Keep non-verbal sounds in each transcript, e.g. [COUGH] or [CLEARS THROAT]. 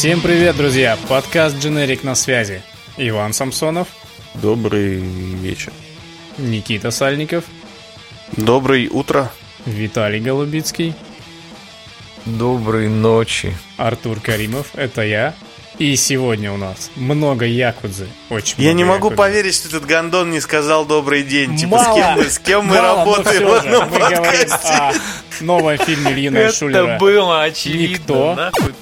Всем привет, друзья! Подкаст Generic на связи. Иван Самсонов. Добрый вечер. Никита Сальников. Доброе утро. Виталий Голубицкий. Доброй ночи. Артур Каримов, это я. И сегодня у нас много якудзы. Очень Я много не могу якудзы. поверить, что этот гондон не сказал добрый день. Типа, Мало, с кем мы, с кем мы мало, но работаем в одном мы говорим о новом фильме Ильина Шулера. Это было очевидно. Никто. Нахуй.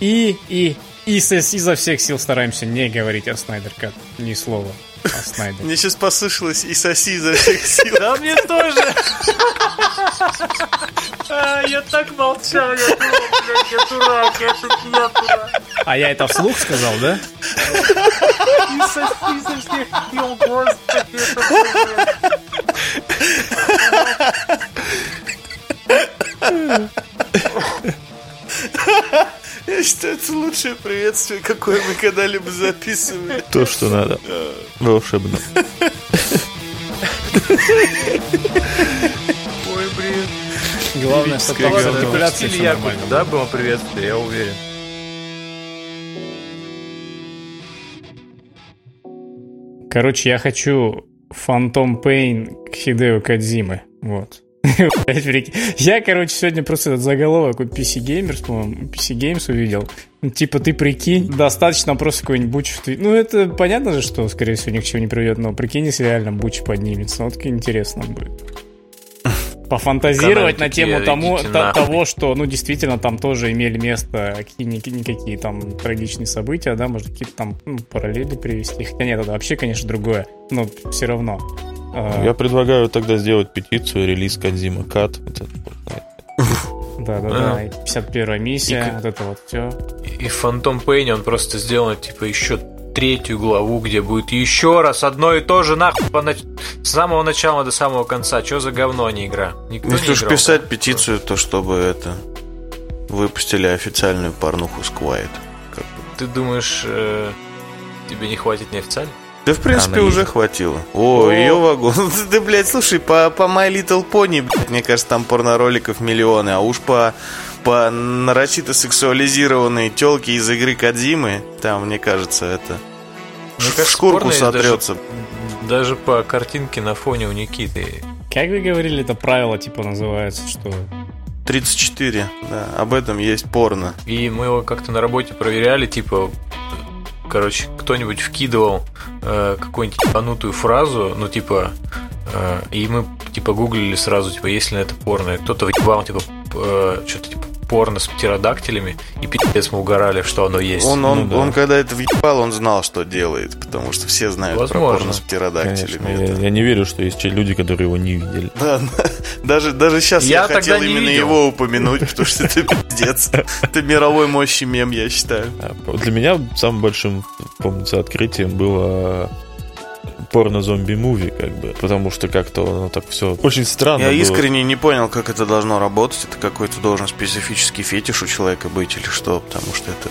И, и, и изо всех сил стараемся не говорить о Снайдер Кат. Ни слова о Снайдер. Мне сейчас послышалось и соси изо всех сил. Да мне тоже. А, Я так молчал, я дурак, я дурак. А я это вслух сказал, да? И соси со всех сил, господи. [LAUGHS] Я считаю, это лучшее приветствие, какое мы когда-либо записывали. То, что надо. Волшебно. Ой, блин. Главное, артикуляцией в все нормально. Да, было приветствие, я уверен. Короче, я хочу Phantom Pain к Хидео Кадзимы. Вот. Я, короче, сегодня просто этот заголовок у PC Gamers, по-моему, PC Games увидел. Ну, Типа, ты прикинь, достаточно просто какой-нибудь буч... в Ну, это понятно же, что, скорее всего, ни к чему не приведет, но прикинь, если реально буч поднимется. Ну, вот интересно будет. Пофантазировать на тему тому, того, что, ну, действительно, там тоже имели место какие-никакие там трагичные события, да, может, какие-то там ну, параллели привести. Хотя нет, это вообще, конечно, другое, но все равно. А, Я предлагаю тогда сделать петицию, релиз Кадзима Кат. Вот. Да-да-да, и 51 миссия, вот это вот все. И Phantom Pain он просто сделан, типа, еще третью главу, где будет еще раз одно и то же, нахуй, по нач- с самого начала до самого конца. Что за говно, а не игра? Никто Если не уж играл, писать да? петицию, то чтобы это... Выпустили официальную порнуху с Quiet. Как бы. Ты думаешь, э, тебе не хватит неофициально? Да, в принципе, уже есть. хватило. О, О. ее вагон. [LAUGHS] Ты, блядь, слушай, по, по My Little Pony, блядь, мне кажется, там порнороликов миллионы, а уж по, по нарочито сексуализированной телке из игры Кадзимы, там, мне кажется, это... Мне в кажется, шкурку порно сотрется. Даже, даже по картинке на фоне у Никиты. Как вы говорили, это правило типа называется, что 34, да, об этом есть порно. И мы его как-то на работе проверяли, типа, короче, кто-нибудь вкидывал э, какую-нибудь ебанутую фразу, ну, типа, э, и мы, типа, гуглили сразу, типа, есть ли на это порно. Кто-то въебал, типа, э, что-то, типа, порно с птеродактилями, и пиздец мы угорали, что оно есть. Он, он, Ну да. он когда это въебал, он знал, что делает, потому что все знают про Возможно. порно с птеродактилями. Конечно, я, Это- я не верю, что есть люди, которые его не видели. Да, [LAUGHS] даже, даже сейчас я, Я хотел именно видел. его упомянуть, потому что это пиздец. [LAUGHS] Это мировой мощи мем, я считаю. А, Для меня самым большим, помнится, открытием было порно-зомби-муви, как бы, потому что как-то оно так все очень странно Я было. искренне не понял, как это должно работать. Это какой-то должен специфический фетиш у человека быть или что, потому что это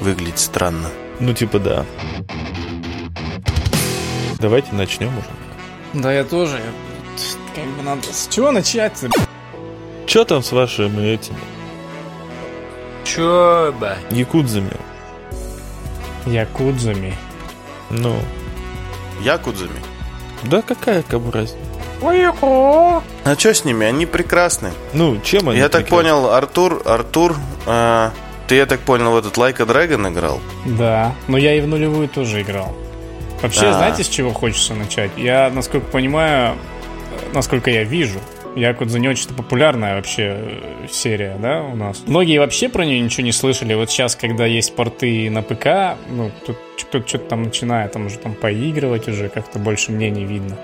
выглядит странно. Ну, типа, да. Давайте начнем уже. Да, я тоже. Как бы надо... С чего начать-то? Че там с вашими этими Чё, ба? якудзами? Якудзами. Ну, Якудзами. да какая кому разница? А что с ними? Они прекрасны. Ну, чем они я так прекрасны? понял, Артур, Артур, а, ты, я так понял, в этот Like a Dragon играл? Да, но я и в нулевую тоже играл. Вообще, А. знаете, с чего хочется начать? Я, насколько понимаю, э, насколько я вижу, Якудза не очень популярная вообще э, серия, да, у нас. Многие вообще про нее ничего не слышали. Вот сейчас, когда есть порты на ПК, ну, тут кто-то что-то там начинает, там уже там поигрывать уже, как-то больше мнений видно.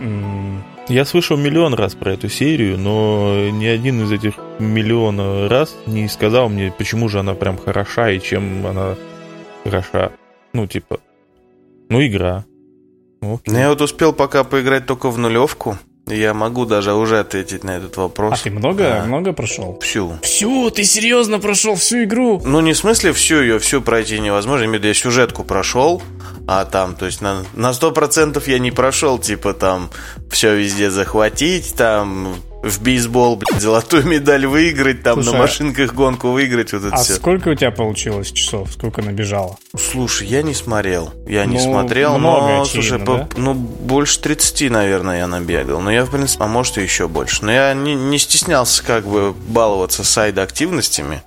М, Я слышал миллион раз про эту серию, но ни один из этих миллиона раз не сказал мне, почему же она прям хороша и чем она хороша. Ну, типа, ну, игра. Ну, окей. Ну, я вот успел пока поиграть только в нулевку. Я могу даже уже ответить на этот А вопрос. ты много, Да. много прошел? Всю. Всю, ты серьезно прошел всю игру? Ну, не в смысле всю ее, всю пройти невозможно. Я сюжетку прошел, а там, то есть на, на 100% я не прошел, типа там все везде захватить, там в бейсбол, блядь, золотую медаль выиграть, там Слушай, на машинках гонку выиграть, вот это А все. сколько у тебя получилось часов? Сколько набежало? Слушай, я не смотрел. Я не Ну, смотрел, много, но, очевидно, слушай, по- да? ну, больше 30, наверное, я набегал. Но я, в принципе, а может, и еще больше. Но я не, не стеснялся, как бы, баловаться сайд-активностями.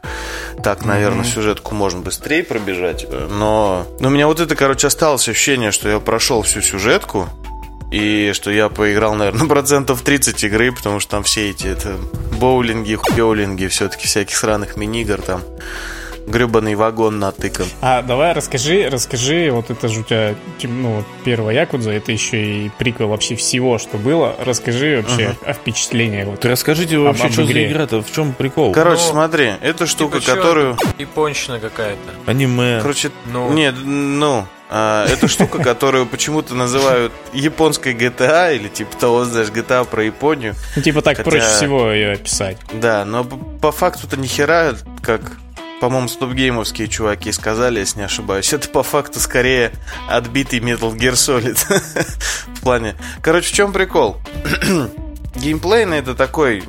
Так, наверное, сюжетку можно быстрее пробежать. Но, но у меня вот это, короче, осталось ощущение, что я прошел всю сюжетку. И что я поиграл, наверное, [LAUGHS] процентов 30 игры, потому что там все эти это, боулинги, хуёлинги, все-таки всяких сраных мини-игр там. Гребаный вагон натыкан. А давай расскажи, расскажи, вот это же у тебя, ну, первая Якудза, это еще и приквел вообще всего, что было. Расскажи вообще о впечатлениях. Вот. Ты расскажите вообще, Об- об что за игра-то, в чем прикол? Короче, Ну, смотри, это штука, Типа, которую... Японщина какая-то. Аниме. Короче, Ну. нет, ну, это штука, которую почему-то называют японской GTA или типа того, знаешь, GTA про Японию. Ну, типа так Хотя- проще всего ее описать. Да, но по факту-то ни хера, как, по-моему, стопгеймовские чуваки сказали, если не ошибаюсь, это по факту скорее отбитый Metal Gear Solid. [LAUGHS] В плане... Короче, в чем прикол? [CLEARS THROAT] Геймплейно это такой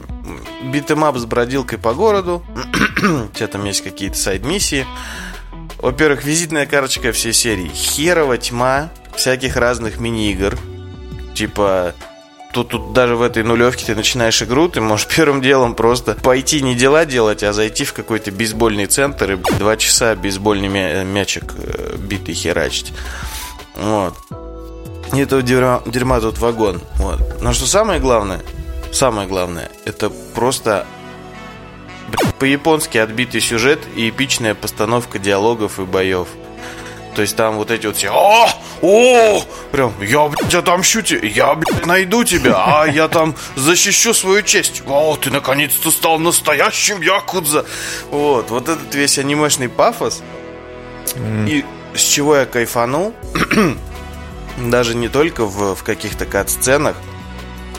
beat 'em up с бродилкой по городу. [CLEARS THROAT] У тебя там есть какие-то сайд-миссии. Во-первых, визитная карточка всей серии. Херова тьма всяких разных мини-игр. Типа, тут, тут даже в этой нулевке ты начинаешь игру, ты можешь [LAUGHS] первым делом просто пойти не дела делать, а зайти в какой-то бейсбольный центр и два часа бейсбольный мя- мячик э, битой херачить. Вот. И этого дерьма, дерьма тут вагон. Вот. Но что самое главное, самое главное, это просто по-японски отбитый сюжет и эпичная постановка диалогов и боев. То есть там вот эти вот все О! О! Прям, я, блядь, отомщу тебе, я, блядь, найду тебя, а я там защищу свою честь. О, ты наконец-то стал настоящим Якудза. Вот, вот этот весь анимешный пафос. И с чего я кайфанул, [CLEARS THROAT] даже не только в, в каких-то кат-сценах,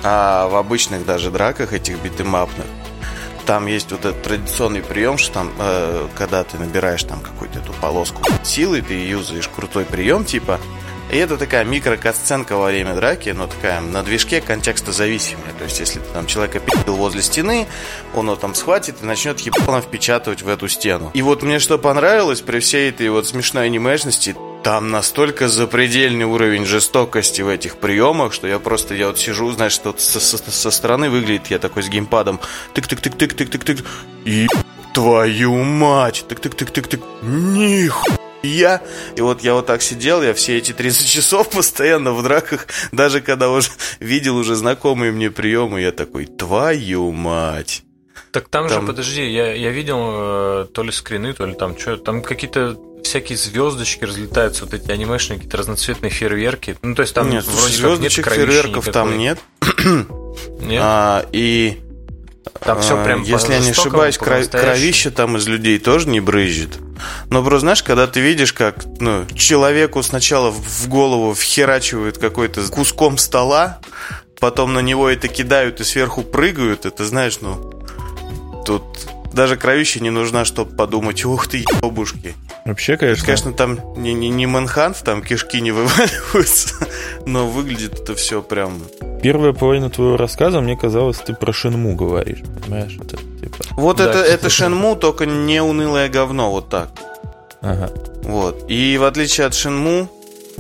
а в обычных даже драках этих битэмапных. Там есть вот этот традиционный прием, что там, э, когда ты набираешь там какую-то эту полоску силы, ты юзаешь крутой прием, типа, и это такая микро-катсценка во время драки, но такая на движке контекстозависимая. То есть, если ты там человека пи***л возле стены, он его там схватит и начнет ебаном впечатывать в эту стену. И вот мне что понравилось при всей этой вот смешной анимешности, там настолько запредельный уровень жестокости в этих приемах, что я просто, я вот сижу, знаешь, что со, со- со стороны выглядит, я такой с геймпадом, тык-тык-тык-тык-тык-тык-тык, и твою мать, тык-тык-тык-тык-тык, нихуя. И вот я вот так сидел, я все эти 30 часов постоянно в драках, даже когда уже видел уже знакомые мне приемы, я такой, твою мать. Так там, Там- же, подожди, я, я видел э, то ли скрины, то ли там что, там какие-то всякие звездочки разлетаются, вот эти анимешные какие-то разноцветные фейерверки. Ну, то есть там нет, вроде звездочек, как нет фейерверков никакой. там нет. [CLEARS THROAT] Нет? А, и там все А, прям Если я не ошибаюсь, кра- кровище там из людей тоже не брызжет. Но просто знаешь, когда ты видишь, как ну, человеку сначала в голову вхерачивают какой-то куском стола, потом на него это кидают и сверху прыгают, это знаешь, ну, тут даже кровища не нужна, чтобы подумать, ух ты, ебушки. Вообще, конечно, Конечно, там не, не, не Мэнхант, там кишки не вываливаются, [LAUGHS] но выглядит это все прям... первая половина твоего рассказа, мне казалось, ты про Шенму говоришь. Понимаешь? Это, типа, Вот Да, это, это Шенму, только не унылое говно, вот так. ага. Вот. И в отличие от Shenmue,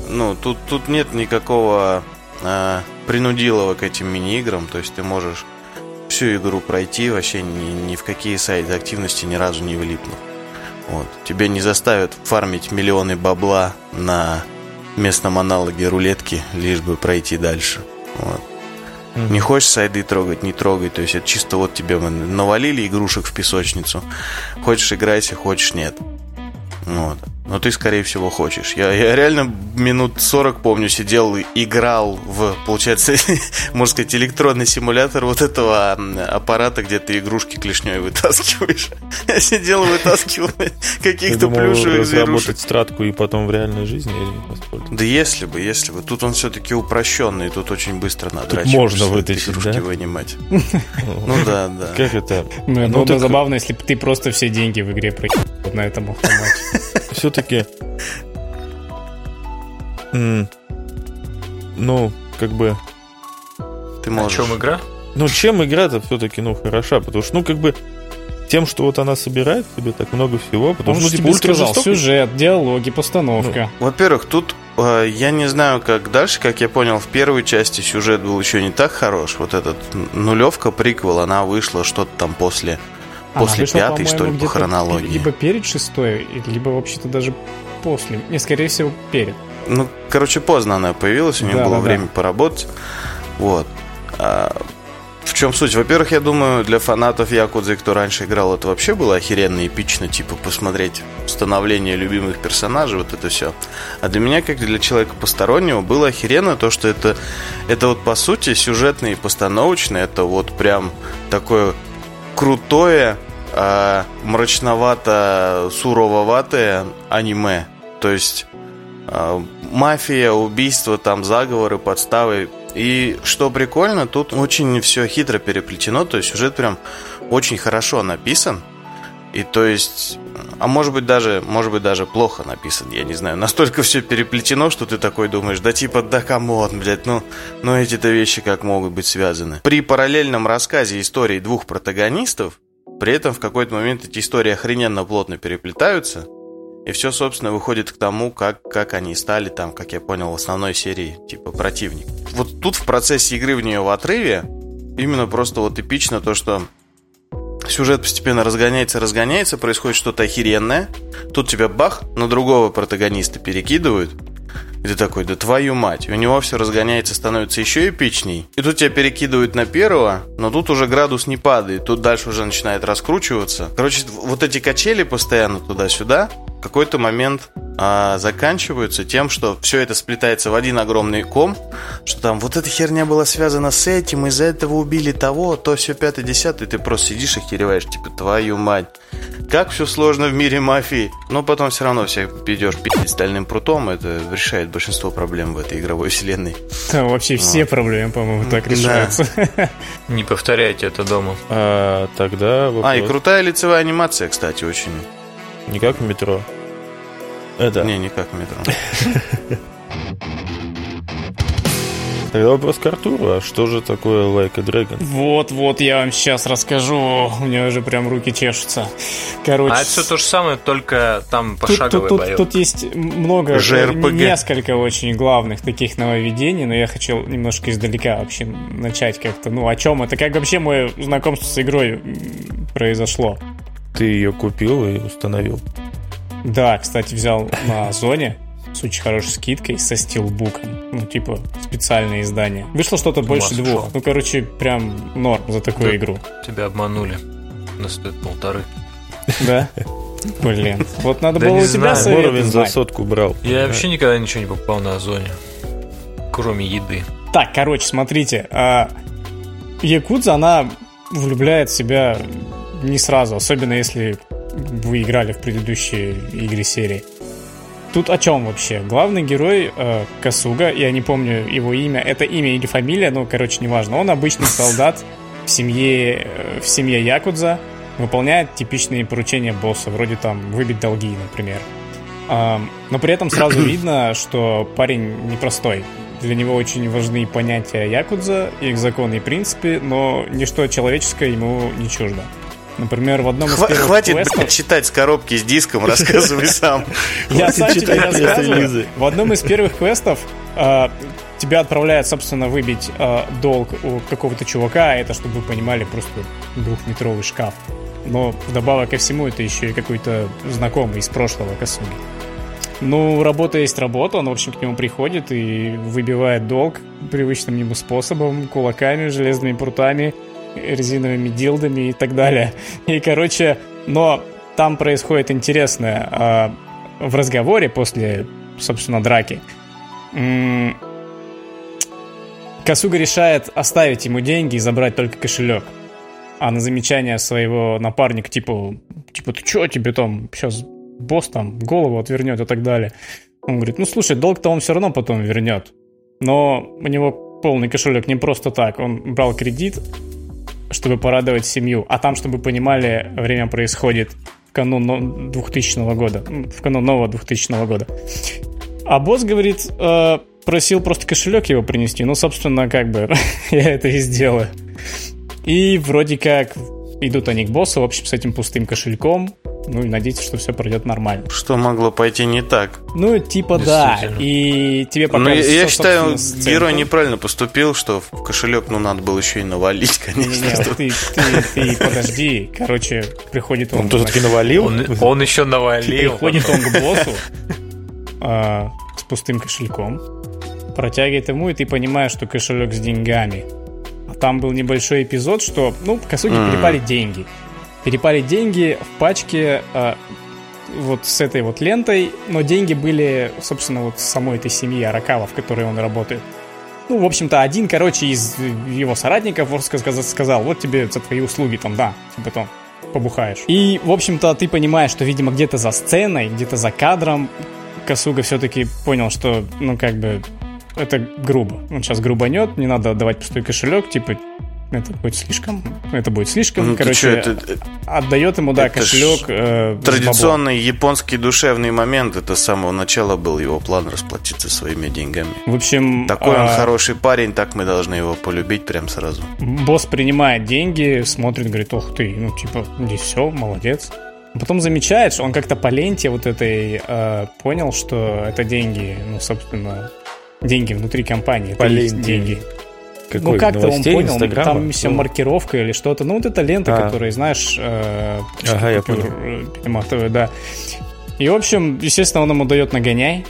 ну, тут, тут нет никакого а, принудилова к этим мини-играм. То есть ты можешь всю игру пройти, вообще ни, ни в какие сайты активности ни разу не влипнув. Вот. Тебя не заставят фармить миллионы бабла на местном аналоге рулетки, лишь бы пройти дальше. Вот. Мгм. Не хочешь сайды трогать, не трогай. То есть это чисто вот тебе мы навалили игрушек в песочницу. Хочешь играйся, хочешь нет. Вот. Но ты, скорее всего, хочешь. Я, я реально минут 40, помню, сидел и играл в, получается, [LAUGHS] можно сказать, электронный симулятор вот этого аппарата, где ты игрушки клешней вытаскиваешь. [LAUGHS] Я сидел и вытаскивал [LAUGHS] каких-то плюшевых зверушек. разработать стратку и потом в реальной жизни? Да если бы, если бы. Тут он все-таки упрощенный, тут очень быстро надо можно вытащить, игрушки да? вынимать. Ну да, да. Как это? Ну, Ну, было бы так- забавно, если бы ты просто все деньги в игре проебал на этом автомате. [LAUGHS] Все-таки... Ну, как бы... Ты О можешь. чем игра? Ну, чем игра-то все-таки, ну, хороша? Потому что, ну, как бы, тем, что вот она собирает себе так много всего, потому Он что, ну, тебе типа, сказал, ультражестокость. сюжет, диалоги, постановка. Во-первых, тут э, я не знаю, как дальше, как я понял, в первой части сюжет был еще не так хорош. Вот этот нулевка приквел, она вышла что-то там после, после вышла, пятой, что ли, по хронологии. Либо перед шестой, либо вообще-то даже после. Не, скорее всего, перед. Ну, короче, поздно она появилась, у нее Да, было да, время поработать. Вот. А, в чем суть? Во-первых, я думаю, для фанатов Якудзы, кто раньше играл, это вообще было охеренно эпично, типа посмотреть становление любимых персонажей, вот это все. А для меня, как для человека постороннего, было охеренно то, что это, это вот по сути сюжетное и постановочное, это вот прям такое крутое, а, мрачновато-сурововатое аниме. То есть а, мафия, убийства, там заговоры, подставы. И что прикольно, тут очень все хитро переплетено, то есть сюжет прям очень хорошо написан. И то есть, а может быть даже, может быть даже плохо написан, я не знаю. Настолько все переплетено, что ты такой думаешь, да типа, да come on, блядь, ну, ну эти-то вещи как могут быть связаны. При параллельном рассказе истории двух протагонистов, при этом в какой-то момент эти истории охрененно плотно переплетаются, и все, собственно, выходит к тому, как, как они стали там, как я понял, в основной серии, типа, противник. Вот тут в процессе игры в нее в отрыве именно просто вот эпично то, что сюжет постепенно разгоняется, разгоняется, происходит что-то охеренное. Тут тебя бах, на другого протагониста перекидывают. И ты такой, да твою мать. У него все разгоняется, становится еще эпичней. И тут тебя перекидывают на первого, но тут уже градус не падает. Тут дальше уже начинает раскручиваться. Короче, вот эти качели постоянно туда-сюда какой-то момент а, заканчиваются тем, что все это сплетается в один огромный ком, что там вот эта херня была связана с этим, из-за этого убили того, то все пятое, десятое, и ты просто сидишь и хереваешь, типа, твою мать. Как все сложно в мире мафии. Но потом все равно всех идешь пить стальным прутом, это решает большинство проблем в этой игровой вселенной. Там вообще все проблемы, по-моему, так Да. решаются. Не повторяйте это дома. А, тогда вопрос. А, и крутая лицевая анимация, кстати, очень. Не как в метро. Это. Не, не как в метро. [LAUGHS] Тогда вопрос к Артуру. А что же такое Like a Dragon? Вот, вот, я вам сейчас расскажу. У меня уже прям руки чешутся. Короче, А это все то же самое, только там Тут, пошаговый тут, тут, боёвка. тут есть много, JRPG. несколько очень главных таких нововведений, но я хочу немножко издалека вообще начать как-то. Ну, о чем это? Как вообще мое знакомство с игрой произошло? Ты ее купил и установил. Да, кстати, взял на Озоне с очень хорошей скидкой, со стилбуком. Ну, типа, специальное издание. Вышло что-то больше двух. сошел. Ну, короче, прям норм за такую Да. игру. Тебя обманули. Она стоит полторы. Да? Блин. Вот надо Да было у тебя советы Моровин за сотку брал. Я вообще никогда ничего не покупал на Озоне. Кроме еды. Так, короче, смотрите. а, Якудза, она влюбляет в себя не сразу, особенно если вы играли в предыдущие игры серии. Тут о чем вообще? Главный герой э, Касуга, я не помню его имя, это имя или фамилия, ну, короче, неважно. Он обычный солдат в семье, э, в семье Якудза, выполняет типичные поручения босса, вроде там выбить долги, например. Ам, Но при этом сразу [COUGHS] видно, что парень непростой. Для него очень важны понятия Якудза, их законы и принципы, но ничто человеческое ему не чуждо. Например, в одном из Хва- первых хватит квестов... читать с коробки [LAUGHS] с диском, рассказывай сам. Я сам тебе рассказываю. В одном из первых квестов э, тебя отправляют, собственно, выбить э, долг у какого-то чувака, а это, чтобы вы понимали, просто двухметровый шкаф. Но вдобавок ко всему это еще и какой-то знакомый из прошлого Касуги. Ну, работа есть работа, он, в общем, к нему приходит и выбивает долг привычным ему способом, кулаками, железными прутами, резиновыми дилдами и так далее. И, короче, но там происходит интересное. а, В разговоре после, собственно, драки Касуга решает оставить ему деньги и забрать только кошелек. А на замечание своего напарника, типа, типа, ты чё, тебе там сейчас босс там голову отвернет и так далее. Он говорит, ну слушай, долг-то он все равно потом вернет. Но у него полный кошелек не просто так. Он брал кредит, чтобы порадовать семью. А там, чтобы понимали, время происходит в канун но- 2000 года. В канун нового 2000 года. А босс говорит, э, просил просто кошелек его принести. Ну, собственно, как бы [LAUGHS] я это и сделаю. И вроде как идут они к боссу, в общем, с этим пустым кошельком. Ну и надеяться, что все пройдет нормально. Что могло пойти не так? Ну, типа да. И тебе Ну, показывают... я, я что, считаю, сценка. герой неправильно поступил, что в кошелек, ну, надо было еще и навалить, конечно. Не-не, ты, ты, ты подожди. Короче, приходит он... Он тоже таки значит, навалил? Он, он еще навалил. Приходит он к [LAUGHS] боссу а, с пустым кошельком, протягивает ему, и ты понимаешь, что кошелек с деньгами. А там был небольшой эпизод, что, ну, по сути, М. перепали деньги. Перепали деньги в пачке а, вот с этой вот лентой, но деньги были, собственно, вот самой этой семьи Аракава, в которой он работает. Ну, в общем-то, один, короче, из его соратников сказал, вот тебе за твои услуги, там, да, типа там, побухаешь. И, в общем-то, ты понимаешь, что, видимо, где-то за сценой, где-то за кадром Косуга все-таки понял, что, ну, как бы, это грубо. Он сейчас грубанет, не надо отдавать пустой кошелек, типа, это будет слишком, это будет слишком, Ну, короче, чё, это, э, отдает ему, да, это кошелек. э, традиционный японский душевный момент. Это с самого начала был его план расплатиться своими деньгами. В общем, Такой он а, хороший парень, так мы должны его полюбить прям сразу. Босс принимает деньги, смотрит, говорит, ох ты, ну типа, здесь все, молодец. А Потом замечает, что он как-то по ленте вот этой э, понял, что это деньги, ну, собственно, деньги внутри компании. По это ленте деньги. Какой? ну, как-то он понял, Инстаграма? там все Ну, маркировка или что-то. Ну, вот эта лента, А. которая, знаешь, э, Ага, я э, да. И, в общем, естественно, он ему дает нагоняй.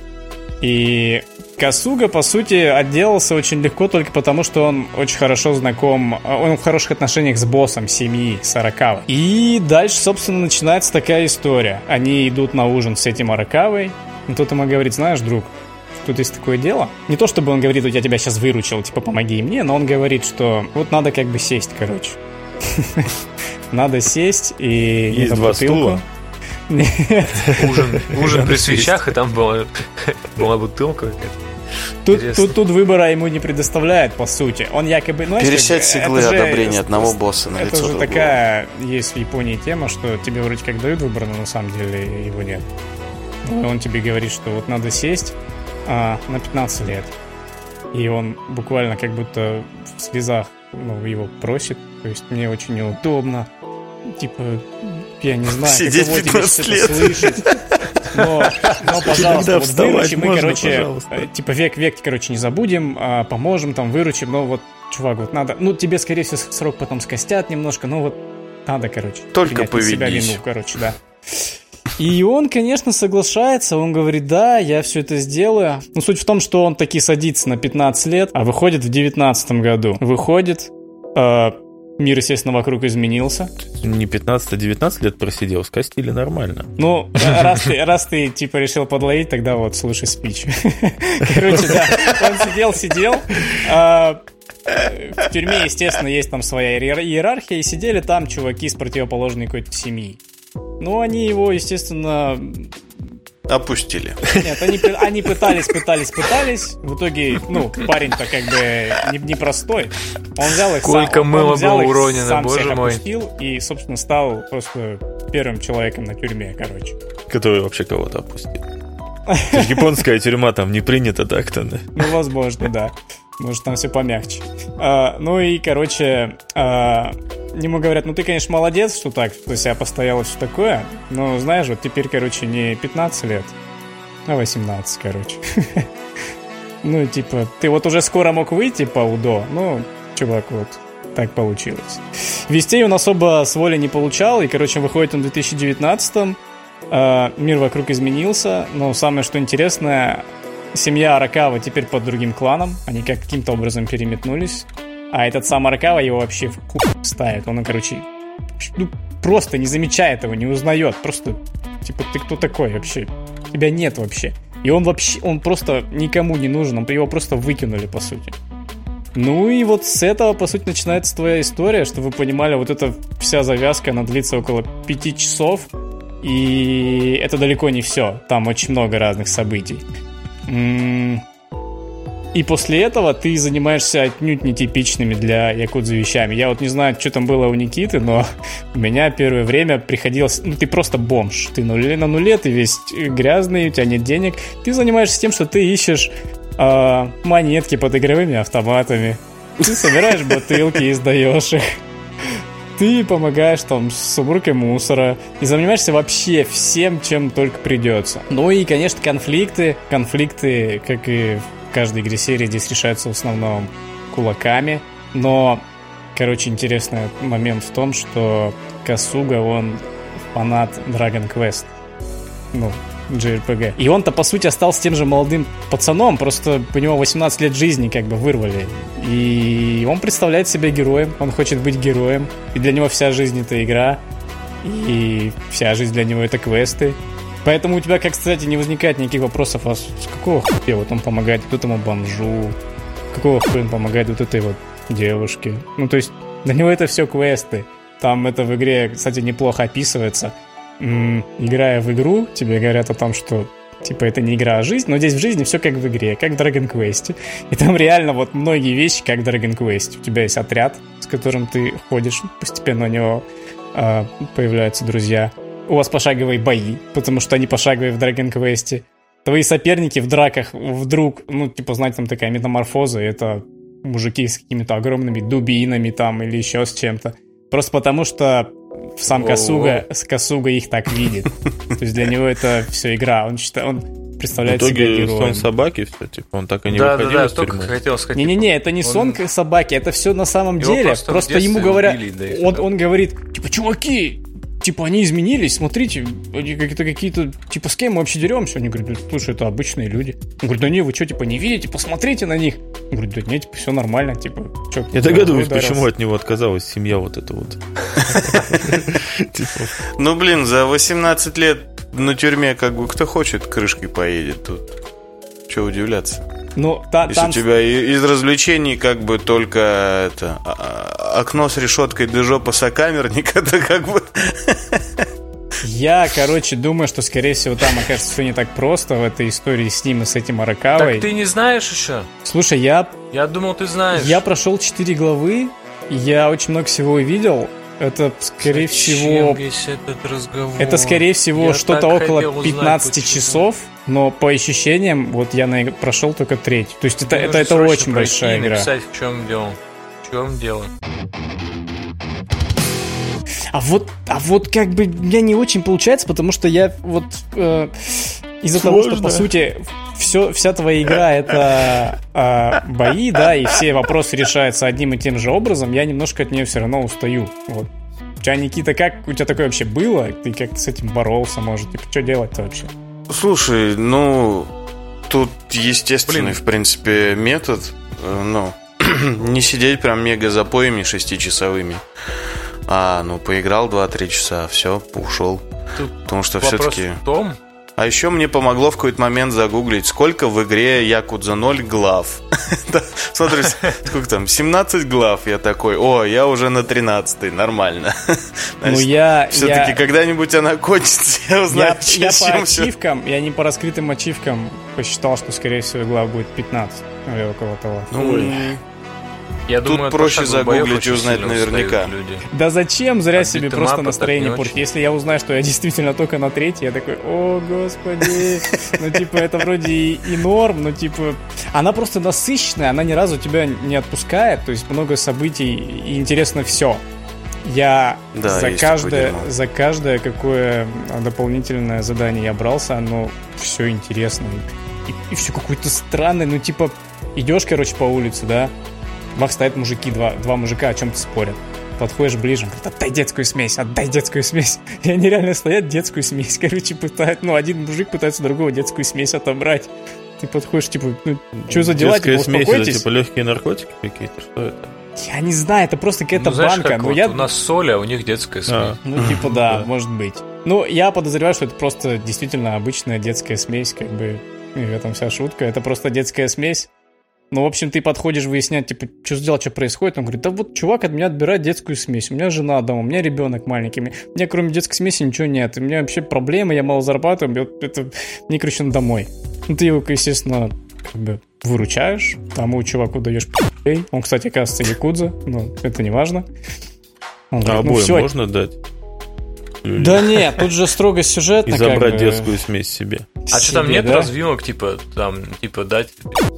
И Касуга, по сути, отделался очень легко только потому, что он очень хорошо знаком, а, он в хороших отношениях с боссом семьи Саракавы. И дальше, собственно, начинается такая история. Они идут на ужин с этим Аракавой. И тот ему говорит, знаешь, друг, тут есть такое дело. Не то, чтобы он говорит, я тебя сейчас выручил, типа, помоги мне, но он говорит, что вот надо как бы сесть, короче. [LAUGHS] Надо сесть и... Есть два бутылку. стула. Нет. Ужин, ужин при свечах, и там была, была бутылка. какая-то. Тут, Интересно. тут, тут выбора ему не предоставляет, по сути. Он якобы... Ну, Пересядь как с бы, иглы это же одобрения одного босса на Это лицо же другого. такая есть в Японии тема, что тебе вроде как дают выбор, но на самом деле его нет. Он тебе говорит, что вот надо сесть а, на 15 лет. И он буквально как будто в слезах ну, его просит. То есть мне очень неудобно. Типа, я не знаю, Сидеть каково тебе 15 сейчас это лет. слышать. Но, но пожалуйста, вот выручи, мы, можно, короче, пожалуйста? э, типа век век, короче, не забудем, а, поможем, там, выручим, но вот, чувак, вот надо, ну, тебе, скорее всего, срок потом скостят немножко, но вот надо, короче, Только на себя поведись. вину, короче, да. И он, конечно, соглашается, он говорит, да, я все это сделаю. Но суть в том, что он таки садится на 15 лет, а выходит в 19 году. Выходит, э, мир, естественно, вокруг изменился. Не 15, а 19 лет просидел, скостили нормально. Ну, раз ты, раз ты, типа, решил подловить, тогда вот, слушай спич. [LAUGHS] Короче, да, он сидел, сидел. а, В тюрьме, естественно, есть там своя иер- иерархия, и сидели там чуваки с противоположной какой-то семьи. Ну, они его, естественно... Опустили. Нет, они, они пытались, пытались, пытались. В итоге, ну, парень-то как бы не- непростой. Он взял их Сколько сам, он мыла взял было их, уронено, сам боже всех мой. опустил и, собственно, стал просто первым человеком на тюрьме, короче. Который вообще кого-то опустил. Японская тюрьма, там не принято так-то. да. Ну, возможно, да. Может, там все помягче. А, ну и, короче, а, ему говорят, ну ты, конечно, молодец, что так, что себя постоял и все такое. Но, знаешь, вот теперь, короче, не 15 лет, а 18, короче. [LAUGHS] Ну, типа, ты вот уже скоро мог выйти по УДО, ну, чувак, вот, так получилось. Вестей он особо с воли не получал, и, короче, выходит он в 2019 а, мир вокруг изменился, но самое что интересное, семья Аракава теперь под другим кланом, они как каким-то образом переметнулись, а этот сам Аракава его вообще в ку ставит, он, короче, ну, просто не замечает его, не узнает, просто, типа, ты кто такой вообще? Тебя нет вообще. И он вообще, он просто никому не нужен, он- его просто выкинули, по сути. Ну и вот с этого, по сути, начинается твоя история, чтобы вы понимали, вот эта вся завязка, она длится около пяти часов, и это далеко не все. Там очень много разных событий. И после этого ты занимаешься отнюдь нетипичными для якудзы вещами. Я вот не знаю, что там было у Никиты, но [LAUGHS] у меня первое время приходилось... Ну, ты просто бомж. Ты на нуле, ты весь грязный, у тебя нет денег. Ты занимаешься тем, что ты ищешь а, монетки под игровыми автоматами. Ты собираешь [LAUGHS] бутылки и сдаешь их. ты помогаешь там с уборкой мусора и занимаешься вообще всем, чем только придется. Ну и, конечно, конфликты. Конфликты, как и в каждой игре серии, здесь решаются в основном кулаками. Но, короче, интересный момент в том, что Касуга, он фанат Dragon Quest. Ну, JRPG. И он-то, по сути, остался тем же молодым пацаном, просто у него 18 лет жизни как бы вырвали. И он представляет себя героем, он хочет быть героем, и для него вся жизнь — это игра, и вся жизнь для него — это квесты. Поэтому у тебя, как, кстати, не возникает никаких вопросов, а с какого хуя вот он помогает вот этому бомжу, какого хуя он помогает вот этой вот девушке. Ну, то есть для него это все квесты. Там это в игре, кстати, неплохо описывается — играя в игру, тебе говорят о том, что типа это не игра, а жизнь, но здесь в жизни все как в игре, как в Dragon Quest. И там реально вот многие вещи как в Dragon Quest. У тебя есть отряд, с которым ты ходишь, постепенно у него э, появляются друзья. У вас пошаговые бои, потому что они пошаговые в Dragon Quest. Твои соперники в драках вдруг, ну, типа, знаете, там такая метаморфоза, это мужики с какими-то огромными дубинами там или еще с чем-то. Просто потому что сам Касуга, Касуга их так видит. То есть для него это все игра. Он считает, он представляет в итоге себя героем. сон собаки все, типа, он так и не да, выходил да, да, из только тюрьмы. хотел сказать. Не-не-не, это не он- сон собаки, это все на самом Его деле. просто ему говорят, убили, да и он, он говорит, типа, чуваки, типа, они изменились, смотрите, они какие-то, какие-то, типа, с кем мы вообще деремся? Они говорят, «Да, слушай, это обычные люди. Он говорит, да не, вы что, типа, не видите, посмотрите на них. Он говорит, да нет, типа, все нормально, типа, что Я догадываюсь, почему от него отказалась семья вот эта вот. [LAUGHS] Типа, Ну, блин, за 18 лет на тюрьме как бы кто хочет крышкой поедет тут. Чего удивляться? Ну, та- Если там... у тебя из развлечений как бы только это а- а- окно с решеткой до жопа сокамерник, [LAUGHS] это как бы... Я, короче, думаю, что, скорее всего, там окажется все не так просто в этой истории с ним и с этим Аракавой. Так ты не знаешь еще? Слушай, я Я думал, ты знаешь. Я прошел 4 главы, я очень много всего увидел. Это, скорее всего, Зачем разговор? это, скорее всего, что-то около хотел узнать, 15 почему. часов, но по ощущениям, вот я на- прошел только треть. То есть это, это, это очень большая игра. написать, в чем дело. В чем дело? А вот, а вот как бы у меня не очень получается, потому что я вот э, из-за того, что по сути все, вся твоя игра это э, бои, да, и все вопросы решаются одним и тем же образом, я немножко от нее все равно устаю. Вот. У тебя, Никита, как у тебя такое вообще было? Ты как с этим боролся, может? Типа, что делать-то вообще? Слушай, ну, тут естественный, Блин. в принципе, метод. Ну, [CLEARS THROAT] не сидеть прям мега запоями шестичасовыми. А, ну, поиграл 2-3 часа, все, ушел. Тут Потому что все-таки... в том, А еще мне помогло в какой-то момент загуглить, сколько в игре Якудза 0 глав. [LAUGHS] Да, Смотри, сколько там, 17 глав. Я такой, о, я уже на 13 нормально. [LAUGHS] Ну, я... Все-таки я- когда-нибудь она кончится, я узнаю, я по чем все. ачивкам, я не по раскрытым ачивкам посчитал, что, скорее всего, глав будет 15 или около того. Я Тут думаю, проще загуглить и узнать наверняка. люди. Да зачем зря От себе просто настроение портить? Если я узнаю, что я действительно только на третьей, я такой, о, господи. Ну, типа, это вроде и, и норм, но, типа, она просто насыщенная, она ни разу тебя не отпускает, то есть много событий, и интересно все. Я Да, за, каждое, за каждое какое дополнительное задание я брался, оно все интересно. И, все какое-то странное, ну, типа, идешь, короче, по улице, да, Вах стоят мужики, два, два мужика о чем-то спорят. Подходишь ближе, он говорит, отдай детскую смесь, отдай детскую смесь. [LAUGHS] И они реально стоят, детскую смесь, [LAUGHS] короче, пытают, ну, один мужик пытается другого детскую смесь отобрать. Ты подходишь, типа, ну, что за дела, Детская типа, смесь, это типа легкие наркотики какие-то, что это? Я не знаю, это просто какая-то Ну, знаешь, банка. как ну, вот я... у нас соль, а у них детская смесь. А. Ну, типа, да, [LAUGHS] Да. может быть. Ну, я подозреваю, что это просто действительно обычная детская смесь, как бы, и в этом вся шутка. Это просто детская смесь. Ну, в общем, ты подходишь выяснять, типа, что сделать, что происходит. Он говорит, да вот чувак от меня отбирает детскую смесь. У меня жена дома, у меня ребенок маленький. У меня кроме детской смеси ничего нет. У меня вообще проблемы, я мало зарабатываю. Это мне, короче, надо домой. Ну, ты его, естественно, как бы выручаешь. Тому чуваку даешь. Он, кстати, оказывается якудза, но это не важно. Он А говорит, ну, обоим всё, можно дать? Люди. Да нет, тут же строго сюжетно. И как забрать бы. детскую смесь себе. А что там нет да? развилок, типа, там, типа, дать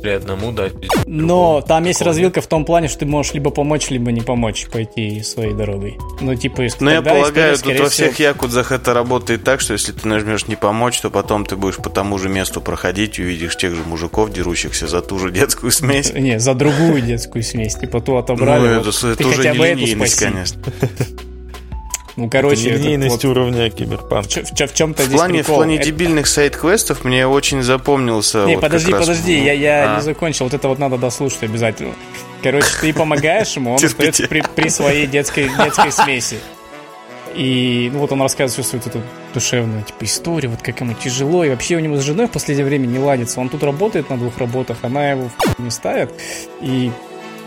или одному дать? Но там есть развилка в том плане, что ты можешь либо помочь, либо не помочь пойти своей дорогой. Ну, типа, Но я тогда полагаю, тут во всех якудзах это работает так, что если ты нажмешь не помочь, то потом ты будешь по тому же месту проходить и увидишь тех же мужиков, дерущихся за ту же детскую смесь. [LAUGHS] Не, за другую детскую смесь. Типа, ту отобрали. Ну, вот это, ты это уже хотя не линейность, спаси. конечно. [LAUGHS] Ну, короче, Это этот линейность вот уровня киберпанк. в, чё- в чем-то В здесь плане, в прикол. плане Это- дебильных сайт-квестов мне очень запомнился... Не, вот как подожди, раз- подожди, я, я А. не закончил. Вот это вот надо дослушать обязательно. Короче, ты помогаешь ему, он остается при, при своей детской, детской смеси. И ну, вот он рассказывает всю свою эту душевную типа, историю, вот как ему тяжело. И вообще у него с женой в последнее время не ладится. Он тут работает на двух работах, она его в не ставит. И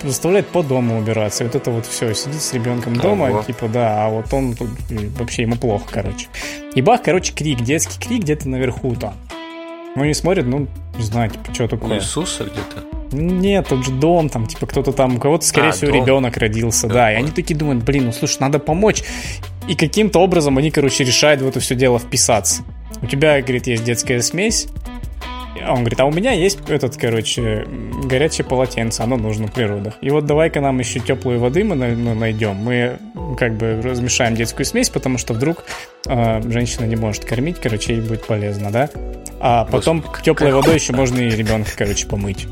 заставляет по дому убираться. Вот это вот все, сидит с ребенком дома, Ого. типа, да, а вот он вообще ему плохо, короче. И бах, короче, крик, детский крик где-то наверху там. Ну, не смотрит, ну, не знаю, типа, что У такое. Иисуса где-то? Нет, тут же дом, там, типа, кто-то там, у кого-то, скорее А, всего, дом. ребенок родился, Да, да. И они такие думают, блин, ну слушай, надо помочь. И каким-то образом они, короче, решают в это все дело вписаться. У тебя, говорит, есть детская смесь. А он говорит, а у меня есть этот, короче, горячее полотенце, оно нужно в природах. И вот давай-ка нам еще теплой воды мы ну, найдем. Мы как бы размешаем детскую смесь, потому что вдруг э, женщина не может кормить, короче, ей будет полезно, да? А потом Господи, теплой водой еще можно и ребенка, короче, помыть.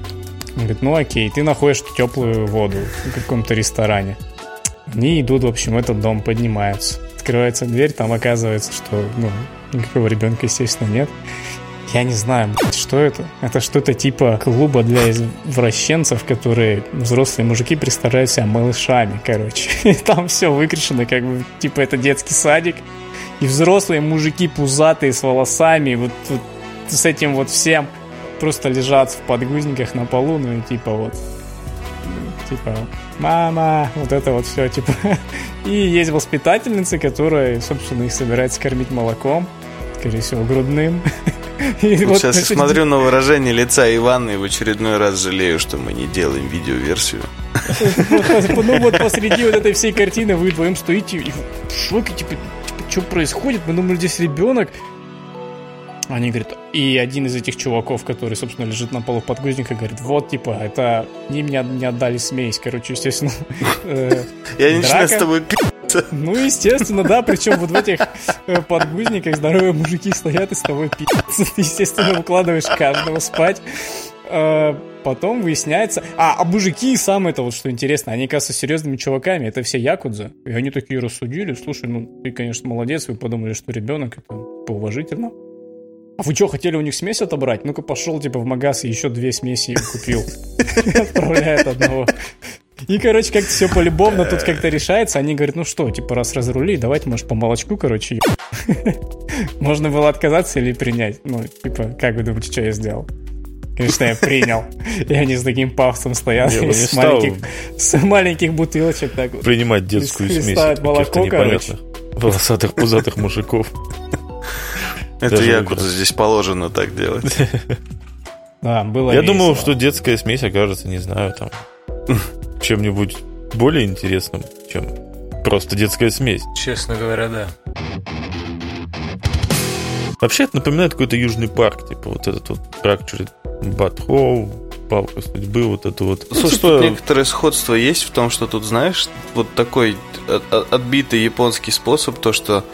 Он говорит, ну окей, ты находишь теплую воду в каком-то ресторане. Они идут, в общем, в этот дом, поднимаются. Открывается дверь, там оказывается, что, ну, никакого ребенка, естественно, нет. Я не знаю, блядь, что это. Это что-то типа клуба для извращенцев, которые взрослые мужики представляют себя малышами, короче. [LAUGHS] И там все выкрашено, как бы, типа, это детский садик. И взрослые мужики пузатые с волосами, вот, вот с этим вот всем просто лежат в подгузниках на полу, ну и типа вот типа мама, вот это вот все, типа. [LAUGHS] И есть воспитательница, которая, собственно, их собирается кормить молоком, скорее всего, грудным. [LAUGHS] И Вот вот сейчас я смотрю на выражение лица Ивана и в очередной раз жалею, что мы не делаем видеоверсию. [LAUGHS] Ну вот посреди вот этой всей картины вы вдвоем стоите и в шоке, типа, типа, что происходит? Мы думали, здесь ребенок. Они говорят, и один из этих чуваков, который, собственно, лежит на полу в подгузниках, говорит, вот, типа, это они мне не отдали смесь. Короче, естественно, [LAUGHS] э, Я не начинаю с тобой пи***. Ну, естественно, да, причем вот в этих э, подгузниках здоровые мужики стоят и с тобой пи***цы. Ты, естественно, укладываешь каждого спать. Э, Потом выясняется... А, а мужики, самое это вот что интересно, они, кажется, серьезными чуваками, это все якудза. И они такие рассудили, слушай, ну, ты, конечно, молодец, вы подумали, что ребенок, это поуважительно. А вы что, хотели у них смесь отобрать? Ну-ка пошел, типа, в магаз и еще две смеси купил. [LAUGHS] Отправляет одного. И, короче, как-то все полюбовно тут как-то решается. Они говорят, ну что, типа, раз разрулили, давайте, может, по молочку, короче. [LAUGHS] Можно было отказаться или принять. Ну, типа, как вы думаете, что я сделал? Конечно, я принял. И они с таким пафосом стоят. Я бы не с, стал маленьких, с маленьких бутылочек так вот. принимать детскую смесь от молоко, непонятных волосатых пузатых мужиков. Это Даже якудза выбрать. здесь положено так делать. [LAUGHS] Да, было Я весело. думал, что детская смесь окажется, не знаю, там, [LAUGHS] чем-нибудь более интересным, чем просто детская смесь. Честно говоря, да. Вообще это напоминает какой-то южный парк, типа вот этот вот Fractured Butthole, палка судьбы, вот это вот. Ну, Слушай, что- тут некоторое сходство есть в том, что тут, знаешь, вот такой от- от- отбитый японский способ, то, что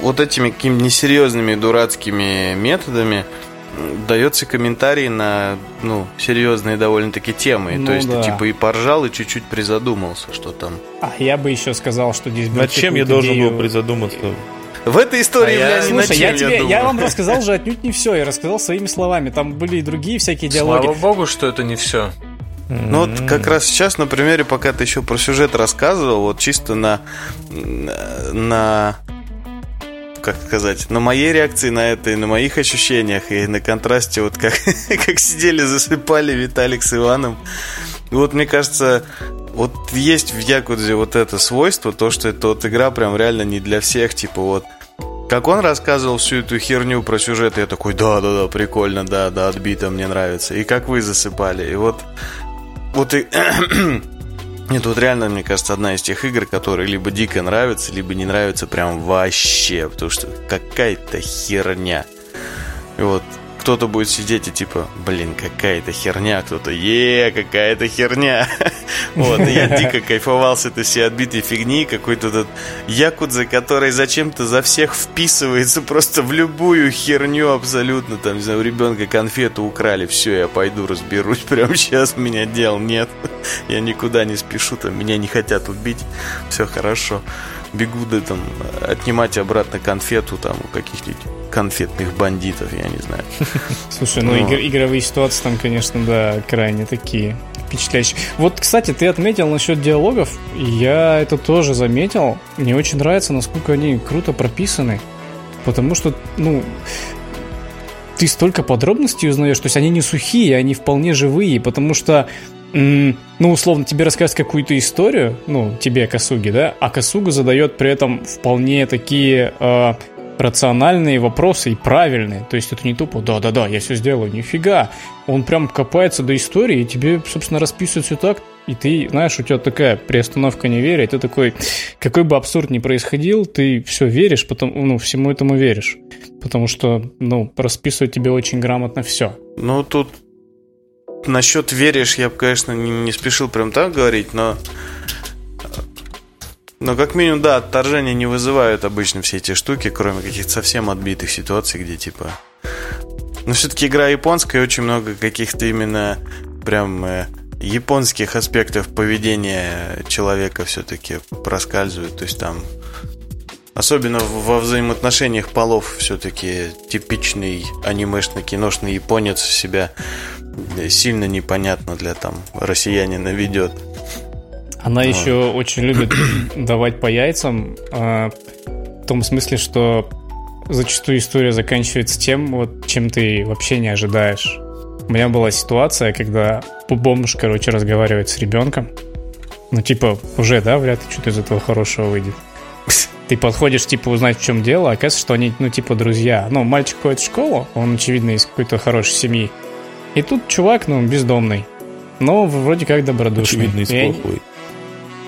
вот этими какими-то несерьезными дурацкими методами дается комментарий на, ну, серьезные довольно-таки темы. Ну то есть да. ты типа и поржал, и чуть-чуть призадумался, что там. А я бы еще сказал, что здесь... Над чем я должен идею- был призадуматься? В этой истории, А я- на Слушай, чем, я, тебе, я, думаю. вам [LAUGHS] рассказал же отнюдь не все, я рассказал своими словами. Там были и другие всякие диалоги. Слава богу, что это не все. Ну вот как раз сейчас на примере, пока ты еще про сюжет рассказывал, вот чисто на, на как сказать, на моей реакции на это и на моих ощущениях, и на контрасте, вот как, [LAUGHS] как сидели, засыпали Виталик с Иваном. И вот мне кажется, вот есть в Якудзе вот это свойство, то, что это вот игра прям реально не для всех, типа вот как он рассказывал всю эту херню про сюжет, я такой, да-да-да, прикольно, да-да, отбито, мне нравится. И как вы засыпали. И вот, вот и [CLEARS THROAT] Нет, вот реально, мне кажется, одна из тех игр, которые либо дико нравятся, либо не нравятся прям вообще, потому что какая-то херня. И вот кто-то будет сидеть и типа, блин, какая-то херня, кто-то, е, какая-то херня. [LAUGHS] Вот, я дико кайфовал с этой всей отбитой фигни, какой-то этот якудза, который зачем-то за всех вписывается просто в любую херню абсолютно. Там, не знаю, у ребенка конфету украли, все, я пойду разберусь [LAUGHS] прямо сейчас, меня дел нет. [LAUGHS] Я никуда не спешу, там, меня не хотят убить, все хорошо. Бегу, да, там, отнимать обратно конфету, там, у каких-нибудь конфетных бандитов, я не знаю. [LAUGHS] Слушай, ну, игр, игровые ситуации там, конечно, да, крайне такие впечатляющие. Вот, кстати, ты отметил насчет диалогов, я это тоже заметил. Мне очень нравится, насколько они круто прописаны, потому что, ну, ты столько подробностей узнаешь, то есть они не сухие, они вполне живые, потому что ну, условно, тебе рассказывают какую-то историю, ну, тебе, Касуги, да, а Касуга задает при этом вполне такие э, рациональные вопросы и правильные. То есть это не тупо, да-да-да, я все сделаю, нифига. Он прям копается до истории, и тебе, собственно, расписывают все так, и ты, знаешь, у тебя такая приостановка неверия, ты такой, какой бы абсурд ни происходил, ты все веришь, потом, ну, всему этому веришь. Потому что, ну, расписывают тебе очень грамотно все. Ну, тут насчет веришь, я бы, конечно, не, не спешил прям так говорить, но... Но как минимум, да, отторжение не вызывают обычно все эти штуки, кроме каких-то совсем отбитых ситуаций, где типа... Но все-таки игра японская, очень много каких-то именно прям э, японских аспектов поведения человека все-таки проскальзывают. То есть там Особенно во взаимоотношениях полов все-таки типичный анимешно-киношный японец себя сильно непонятно для там россиянина ведет. Она вот. еще очень любит [CLEARS THROAT] давать по яйцам, э, в том смысле, что зачастую история заканчивается тем, вот, чем ты вообще не ожидаешь. У меня была ситуация, когда бомж, короче, разговаривает с ребенком. Ну, типа, уже, да, вряд ли что-то из этого хорошего выйдет. Ты подходишь, типа, узнать, в чем дело, а оказывается, что они, ну, типа, друзья. Ну, мальчик ходит в школу, он, очевидно, из какой-то хорошей семьи. И тут чувак, ну, бездомный. Но вроде как добродушный. Очевидно, из плохой.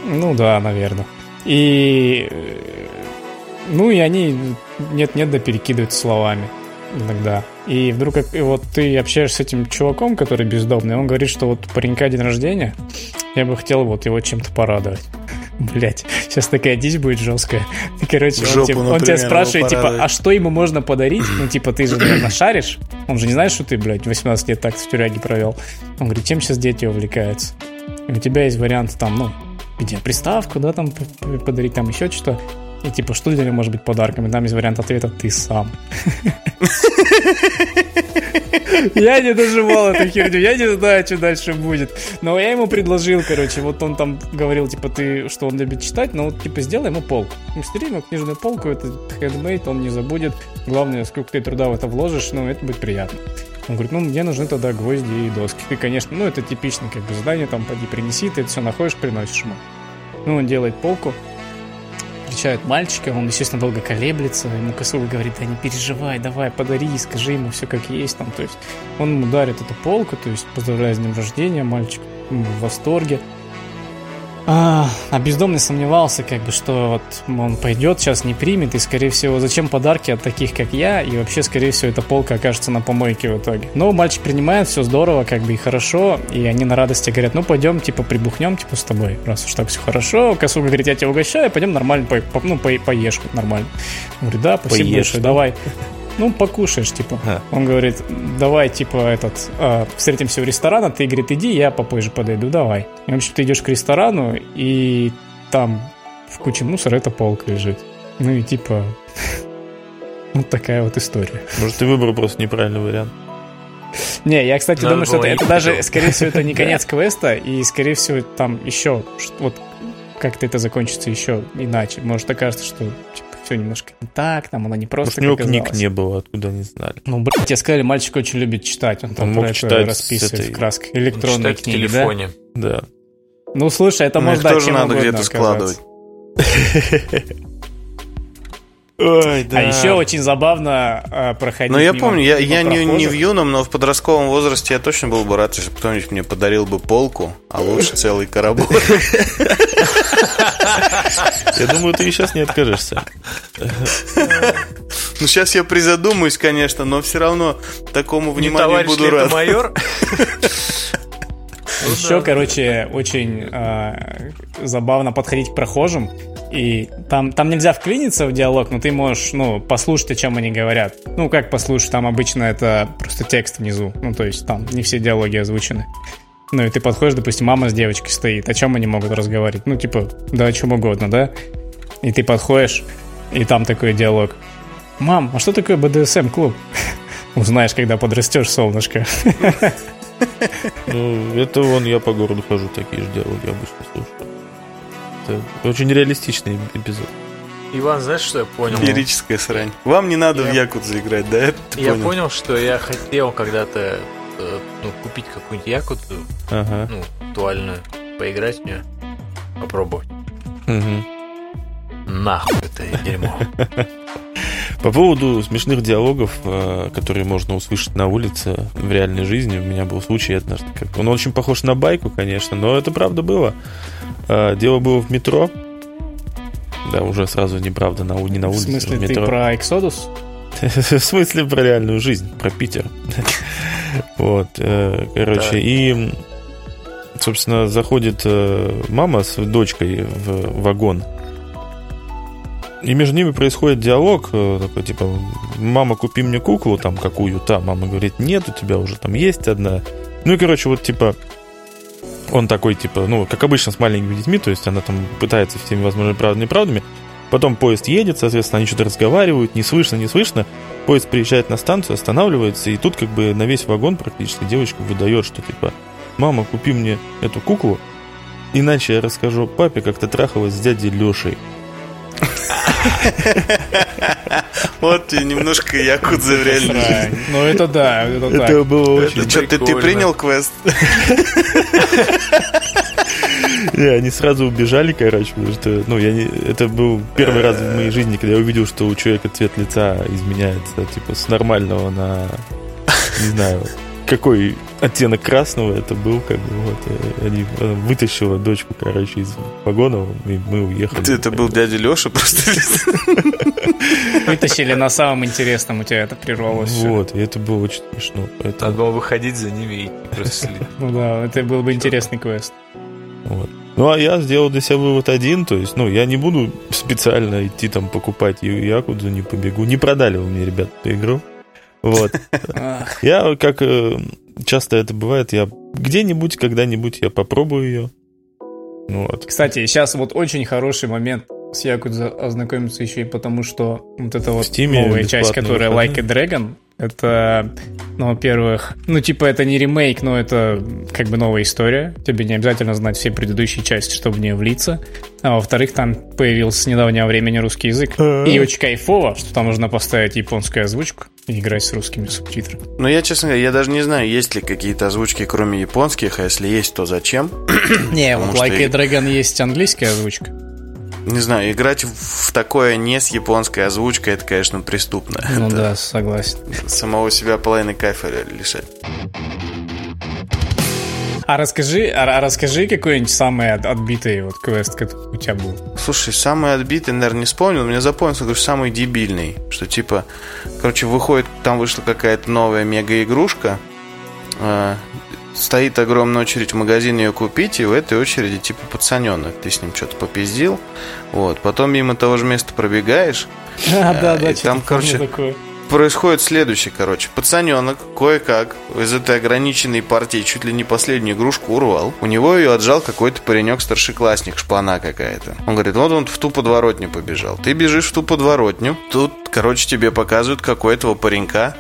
Ну да, наверное. И... Ну и они нет-нет да перекидывают словами иногда. И вдруг и вот ты общаешься с этим чуваком, который бездомный, он говорит, что вот паренька день рождения, я бы хотел вот его чем-то порадовать. Блять, сейчас такая дичь будет жесткая. Короче, Жопу, он, тебе, он тебя спрашивает, типа, а что ему можно подарить? Ну, типа, ты же, наверное, шаришь. Он же не знает, что ты, блядь, 18 лет так в тюряге провел. Он говорит, чем сейчас дети увлекаются? И у тебя есть вариант там, ну, где приставку, да, там подарить, там еще что-то. И типа, что для него может быть подарком? И там есть вариант ответа «ты сам». Я не доживал эту херню, я не знаю, что дальше будет. Но я ему предложил, короче, вот он там говорил, типа, ты, что он любит читать, но вот, типа, сделай ему полку. Мастери ему книжную полку, это хендмейд, он не забудет. Главное, сколько ты труда в это вложишь, ну, это будет приятно. Он говорит, ну, мне нужны тогда гвозди и доски. Ты, конечно, ну, это типичное, как бы, задание, там, поди принеси, ты это все находишь, приносишь ему. Ну, он делает полку, встречают мальчика, он, естественно, долго колеблется, ему Косуга говорит, да не переживай, давай, подари, скажи ему все как есть, там, то есть он ему дарит эту полку, то есть поздравляет с днем рождения, мальчик в восторге, а, а бездомный сомневался, как бы, что вот он пойдет, сейчас не примет, и, скорее всего, зачем подарки от таких, как я, и вообще, скорее всего, эта полка окажется на помойке в итоге. Но мальчик принимает, все здорово, как бы и хорошо, и они на радости говорят, ну, пойдем, типа, прибухнем, типа, с тобой, раз уж так все хорошо. Косуга говорит, я тебя угощаю, пойдем нормально, по, по, ну, по, поешь нормально. Он говорит, да, спасибо поешь, большое, давай ну, покушаешь, типа. А. Он говорит, давай, типа, этот, э, встретимся в ресторане, ты, говорит, иди, я попозже подойду, давай. И, в общем, ты идешь к ресторану, и там в куче мусора эта полка лежит. Ну и типа, [LAUGHS] вот такая вот история. Может, ты выбрал просто неправильный вариант. Не, я, кстати, Надо думаю, что это, это даже, скорее всего, это не [LAUGHS] конец квеста, и, скорее всего, там еще, вот как-то это закончится еще иначе. Может, окажется, что типа, все немножко не так, там она не просто Может, у него книг не было, откуда не знали. Ну, блядь, тебе сказали, мальчик очень любит читать, он там он мог читать расписывает этой... в красках. Электронные книги, в телефоне. Да? да. Ну, слушай, это ну, можно тоже надо где-то складывать. [LAUGHS] Ой, да. А еще очень забавно э, проходить Ну, я мимо- помню, я, я не, не в юном, но в подростковом возрасте я точно был бы рад, если кто-нибудь мне подарил бы полку, а лучше целый коробок. Я думаю, ты и сейчас не откажешься. Ну, сейчас я призадумаюсь, конечно, но все равно такому вниманию буду рад. майор? [LAUGHS] Еще, короче, очень э, забавно подходить к прохожим. И там, там нельзя вклиниться в диалог, но ты можешь, ну, послушать, о чем они говорят. Ну, как послушать, там обычно это просто текст внизу. Ну, то есть там не все диалоги озвучены. Ну, и ты подходишь, допустим, мама с девочкой стоит. О чем они могут разговаривать? Ну, типа, да о чем угодно, да? И ты подходишь, и там такой диалог. Мам, а что такое БДСМ-клуб? [LAUGHS] Узнаешь, когда подрастешь, солнышко. [LAUGHS] Ну, это вон я по городу хожу, такие же диалоги обычно слушаю. Это очень реалистичный эпизод. Иван, знаешь, что я понял? Лирическая срань. Вам не надо в Я- Якудзу играть, да? Это Я понял, что я хотел когда-то э, ну, купить какую-нибудь якудзу, Ага. ну, актуальную, поиграть в нее, попробовать. Мгм. Нахуй это дерьмо. [LAUGHS] По поводу смешных диалогов, э, которые можно услышать на улице в реальной жизни, у меня был случай однажды. Как... Он очень похож на байку, конечно, но это правда было. Э, Дело было в метро. Да, уже сразу неправда, на, не на В улице, смысле, в ты метро. про Exodus? [LAUGHS] В смысле про реальную жизнь, про Питер. [LAUGHS] Вот, э, короче, и, собственно, заходит мама с дочкой в вагон. И между ними происходит диалог, э, такой, типа, мама, купи мне куклу там какую-то. Мама говорит, нет, у тебя уже там есть одна. Ну и, короче, вот, типа, он такой, типа, ну, как обычно с маленькими детьми, то есть она там пытается всеми возможными правдами и неправдами. Потом поезд едет, соответственно, они что-то разговаривают, не слышно, не слышно. Поезд приезжает на станцию, останавливается, и тут как бы на весь вагон практически девочка выдает, что типа, мама, купи мне эту куклу, иначе я расскажу папе, как ты трахалась с дядей Лешей. Вот немножко Якудза в реальной жизни. Срань. Ну, это да, это было очень... Что, ты, принял квест? [LAUGHS] Не, они сразу убежали, короче, потому что, ну, я не... Это был первый раз в моей жизни, когда я увидел, что у человека цвет лица изменяется, типа, с нормального на, не знаю, какой оттенок красного это был, как бы, вот. э, Они она вытащила дочку, короче, из вагона, и мы уехали. Это был дядя Леша просто. [LAUGHS] Вытащили на самом интересном, у тебя это прервалось. Вот, и это было очень смешно. Надо было выходить за ними и просто. Ну да, это был бы интересный квест. вот. Ну, а я сделал для себя вывод один, то есть, ну, я не буду специально идти там покупать Якудзу, не побегу. Не продали вы мне, ребят, эту игру. Вот. Я, как э, часто это бывает, я где-нибудь, когда-нибудь я попробую ее. Вот. Кстати, сейчас вот очень хороший момент с Якудза ознакомиться еще и потому, что вот эта вот новая часть, которая. Like a Dragon, это, ну, во-первых, ну, типа, это не ремейк, но это как бы новая история. Тебе не обязательно знать все предыдущие части, чтобы в нее влиться. А во-вторых, там появился с недавнего времени русский язык. И очень кайфово, что там можно поставить японскую озвучку и играть с русскими субтитрами. Ну, я, честно говоря, я даже не знаю, есть ли какие-то озвучки, кроме японских, а если есть, то зачем? Не, вот Like и- a Dragon есть английская озвучка. Не знаю, играть в такое не с японской озвучкой, это, конечно, преступно. Ну Это да, согласен. Самого себя половины кайфа лишать. А расскажи, а, а расскажи какой-нибудь самый от- отбитый вот квест, который у тебя был. Слушай, самый отбитый, наверное, не вспомнил. Мне запомнился, говорю, самый дебильный. Что типа, короче, выходит, там вышла какая-то новая мега-игрушка. э, стоит огромная очередь в магазин ее купить, и в этой очереди типа пацаненок. Ты с ним что-то попиздил. Вот. Потом мимо того же места пробегаешь. А, [LAUGHS] да, да, и там, короче, такое. Происходит следующее, короче. Пацаненок кое-как из этой ограниченной партии чуть ли не последнюю игрушку урвал. У него ее отжал какой-то паренек-старшеклассник, шпана какая-то. Он говорит, вот он в ту подворотню побежал. Ты бежишь в ту подворотню. Тут, короче, тебе показывают, какой этого паренька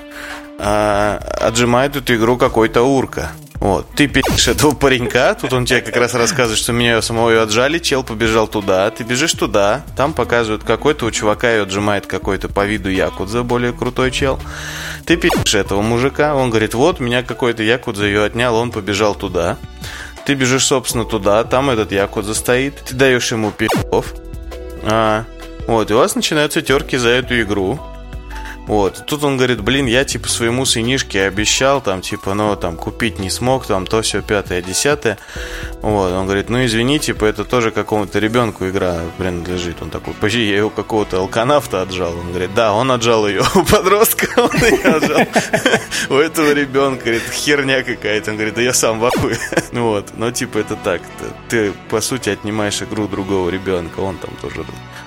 а, отжимает эту игру какой-то урка. Вот, ты пишешь этого паренька, тут он тебе как раз рассказывает, что меня самого ее отжали, чел побежал туда, ты бежишь туда, там показывают какой-то у чувака ее отжимает какой-то по виду якудза, более крутой чел. Ты пишешь этого мужика, он говорит, вот, меня какой-то якудза ее отнял, он побежал туда. Ты бежишь, собственно, туда, там этот якудза стоит, ты даешь ему пи***ов, а, Вот, и у вас начинаются терки за эту игру. Вот. Тут он говорит, блин, я типа своему сынишке обещал, там, типа, ну, там, купить не смог, там, то все пятое, десятое. Вот. Он говорит, ну, извини, типа, это тоже какому-то ребенку игра принадлежит. Он такой, почти я его какого-то алканавта отжал. Он говорит, да, он отжал ее у подростка, он ее отжал. У этого ребенка, говорит, херня какая-то. Он говорит, да я сам в ахуе. Вот. Но, типа, это так. Ты, по сути, отнимаешь игру другого ребенка. Он там тоже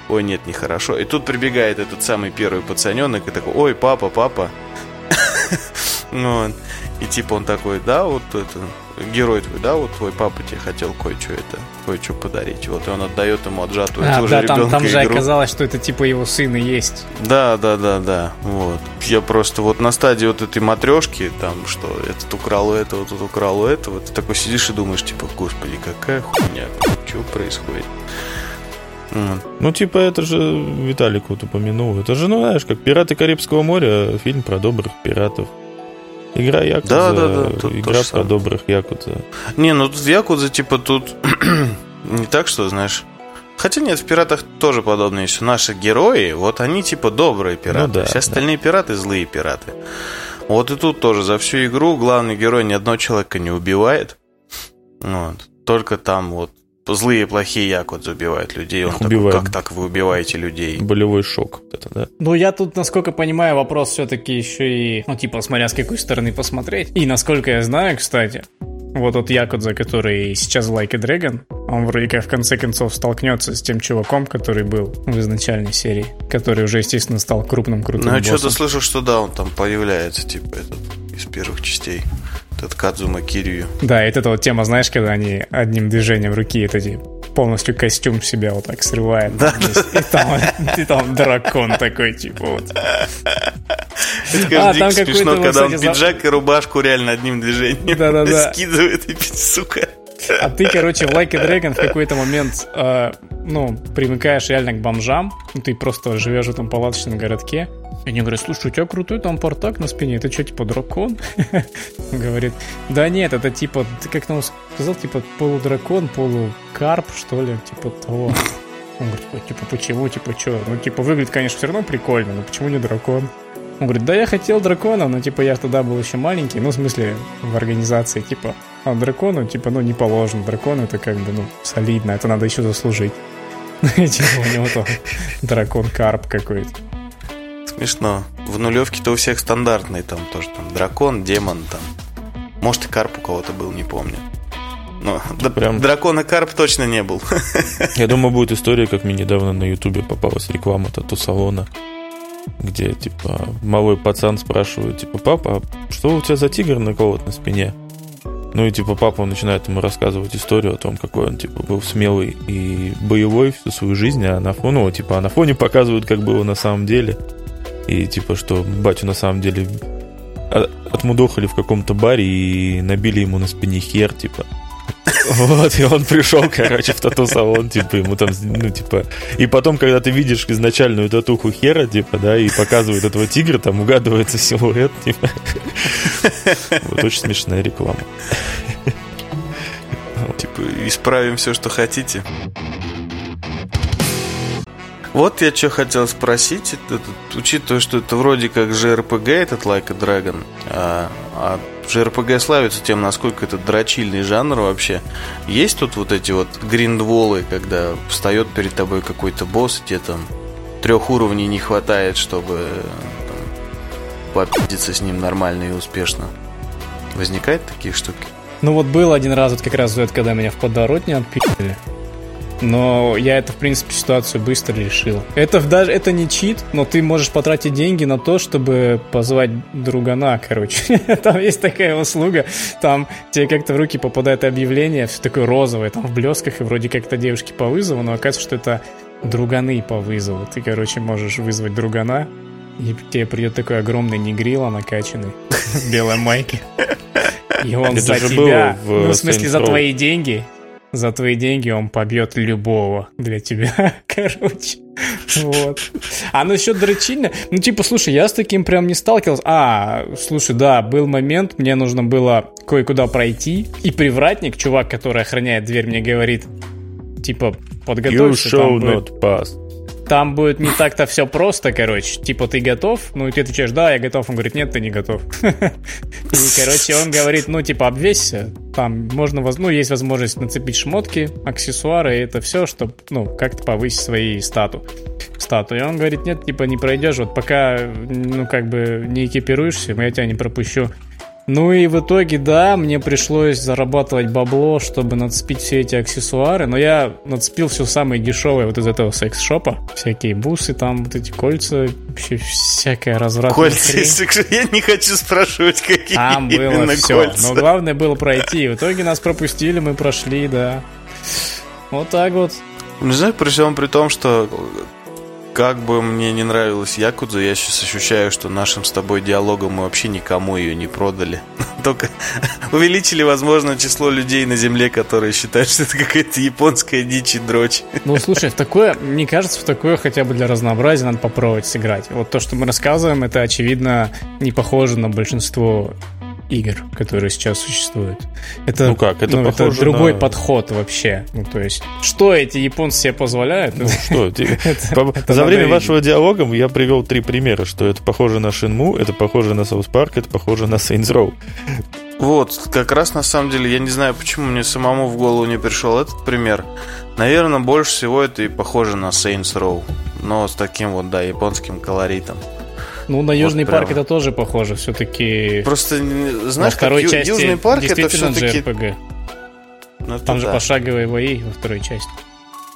ой, нет, нехорошо. И тут прибегает этот самый первый пацаненок и такой, ой, папа, папа. [LAUGHS] Ну, и типа он такой, да, вот это, герой твой, да, вот твой папа тебе хотел кое-что это, кое-что подарить. Вот и он отдает ему отжатую а, да, да, там, там же оказалось, что это типа его сын и есть. Да, да, да, да. Вот. Я просто вот на стадии вот этой матрешки, там, что этот украл у этого, тут украл у этого, ты такой сидишь и думаешь, типа, господи, какая хуйня, что происходит? Mm. Ну, типа, это же Виталик вот упомянул. Это же, ну, знаешь, как «Пираты Карибского моря», фильм про добрых пиратов. Игра Якудза, да, да, да, тут игра про добрых Якудза. Не, ну тут в Якудзе, типа, тут [CLEARS THROAT] не так, что, знаешь... Хотя нет, в «Пиратах» тоже подобное есть. Наши герои, вот они, типа, добрые пираты. Ну, да, Все остальные да. пираты – злые пираты. Вот и тут тоже за всю игру главный герой ни одного человека не убивает. Вот. Только там вот злые, плохие якудзы убивают людей. Он такой, как так вы убиваете людей? Болевой шок. Это, да? Ну, я тут, насколько понимаю, вопрос все-таки еще и, ну, типа, смотря с какой стороны посмотреть. И насколько я знаю, кстати, вот тот Якудза, который сейчас в Like a Dragon, он вроде как в конце концов столкнется с тем чуваком, который был в изначальной серии, который уже, естественно, стал крупным крутым Ну, я что-то слышал, что да, он там появляется, типа, этот, из первых частей. Этот Кадзума Кирью. Да, это вот тема, знаешь, когда они одним движением руки это полностью костюм себя вот так срывает. Да. И там, и там дракон такой, типа вот. Это, а, там смешно, когда он пиджак и рубашку реально одним движением [LAUGHS] скидывает и, сука. А ты, короче, в Like a Dragon в какой-то момент, э, ну, примыкаешь реально к бомжам, ну, ты просто живешь в этом палаточном городке, и они говорят, слушай, у тебя крутой там портак на спине, это что, типа дракон? [LAUGHS] Говорит, да нет, это типа, ты как нам сказал, типа полудракон, полукарп, что ли, типа того. Он говорит, типа, почему, типа, что? Ну, типа, выглядит, конечно, все равно прикольно, но почему не дракон? Он говорит, да я хотел дракона, но, типа, я тогда был еще маленький, ну, в смысле, в организации, типа, а дракону, типа, ну, не положено, дракон это как бы, ну, солидно, это надо еще заслужить. [LAUGHS] Типа, у него там дракон-карп какой-то. Смешно. В нулевке-то у всех стандартные там тоже там дракон, демон там. Может и карп у кого-то был, не помню. Но [LAUGHS] да, прям... дракона карп точно не был. [LAUGHS] Я думаю, будет история, как мне недавно на ютубе попалась реклама тату-салона, где, типа, малой пацан спрашивает, типа, папа, а что у тебя за тигр наколот на спине? Ну и, типа, папа начинает ему рассказывать историю о том, какой он, типа, был смелый и боевой всю свою жизнь, а на фоне, ну, типа, а на фоне показывают, как было на самом деле. И типа, что батю на самом деле отмудохали в каком-то баре и набили ему на спине хер, типа. Вот, и он пришел, короче, в тату-салон, типа, ему там, ну, типа... И потом, когда ты видишь изначальную татуху хера, типа, да, и показывают этого тигра, там угадывается силуэт, типа. Вот очень смешная реклама. Типа, исправим все, что хотите. Вот я что хотел спросить, это, учитывая, что это вроде как JRPG, этот Like a Dragon, а, а JRPG славится тем, насколько это дрочильный жанр вообще. Есть тут вот эти вот гриндволы, когда встает перед тобой какой-то босс, тебе там трех уровней не хватает, чтобы там, попидиться с ним нормально и успешно. Возникают такие штуки? Ну вот был один раз, вот как раз это, когда меня в подворотне отпили. Но я это, в принципе, ситуацию быстро решил. Это даже это не чит, но ты можешь потратить деньги на то, чтобы позвать другана, короче. [LAUGHS] там есть такая услуга, там тебе как-то в руки попадает объявление, все такое розовое, там в блесках, и вроде как это девушки по вызову, но оказывается, что это друганы по вызову. Ты, короче, можешь вызвать другана, и тебе придет такой огромный негрила накачанный в белой майке. [LAUGHS] И он за тебя, ну, в смысле, за твои деньги, за твои деньги он побьет любого для тебя, [LAUGHS] короче. Вот. А насчет дрочильня, ну типа, слушай, я с таким прям не сталкивался. А, слушай, да, был момент, мне нужно было кое-куда пройти, и привратник, чувак, который охраняет дверь, мне говорит, типа, подготовься. You show там not pass. Там будет не так-то все просто, короче. Типа, ты готов? Ну, и ты отвечаешь, да, я готов. Он говорит, нет, ты не готов. [LAUGHS] И, короче, он говорит, ну, типа, обвесься. Там можно, ну, есть возможность нацепить шмотки, аксессуары, и это все, чтобы, ну, как-то повысить свои стату. Стату. И он говорит, нет, типа, не пройдешь, вот пока, ну, как бы не экипируешься, я тебя не пропущу. Ну и в итоге, да, мне пришлось зарабатывать бабло, чтобы нацепить все эти аксессуары, но я нацепил все самое дешевое вот из этого секс-шопа. Всякие бусы там, вот эти кольца, вообще всякая развратная Кольца из секс- Я не хочу спрашивать, какие Там было именно все. кольца. Но главное было пройти. В итоге нас пропустили, мы прошли, да. Вот так вот. Не знаю, при всем при том, что как бы мне не нравилась Якудза, я сейчас ощущаю, что нашим с тобой диалогом мы вообще никому ее не продали. [LAUGHS] Только увеличили, возможно, число людей на Земле, которые считают, что это какая-то японская дичь и дрочь. Ну, слушай, в такое, мне кажется, в такое хотя бы для разнообразия надо попробовать сыграть. Вот то, что мы рассказываем, это, очевидно, не похоже на большинство игр, которые сейчас существуют. Это, Ну как, это ну, похоже другой на- подход вообще. Ну, то есть, что эти японцы себе позволяют? Ну что, [LAUGHS] Это- это за время видеть. вашего диалога я привел три примера, что это похоже на Шинму, это похоже на South Park, это похоже на Saints Row. Вот, как раз на самом деле, я не знаю, почему мне самому в голову не пришел этот пример. Наверное, больше всего это и похоже на Saints Row. Но с таким вот, да, японским колоритом. Ну, на Южный прямо. парк это тоже похоже. Все-таки Просто, знаешь, как второй Ю- части Южный парк это действительно все-таки... JRPG. Ну, Там это же да. пошаговые бои во второй части.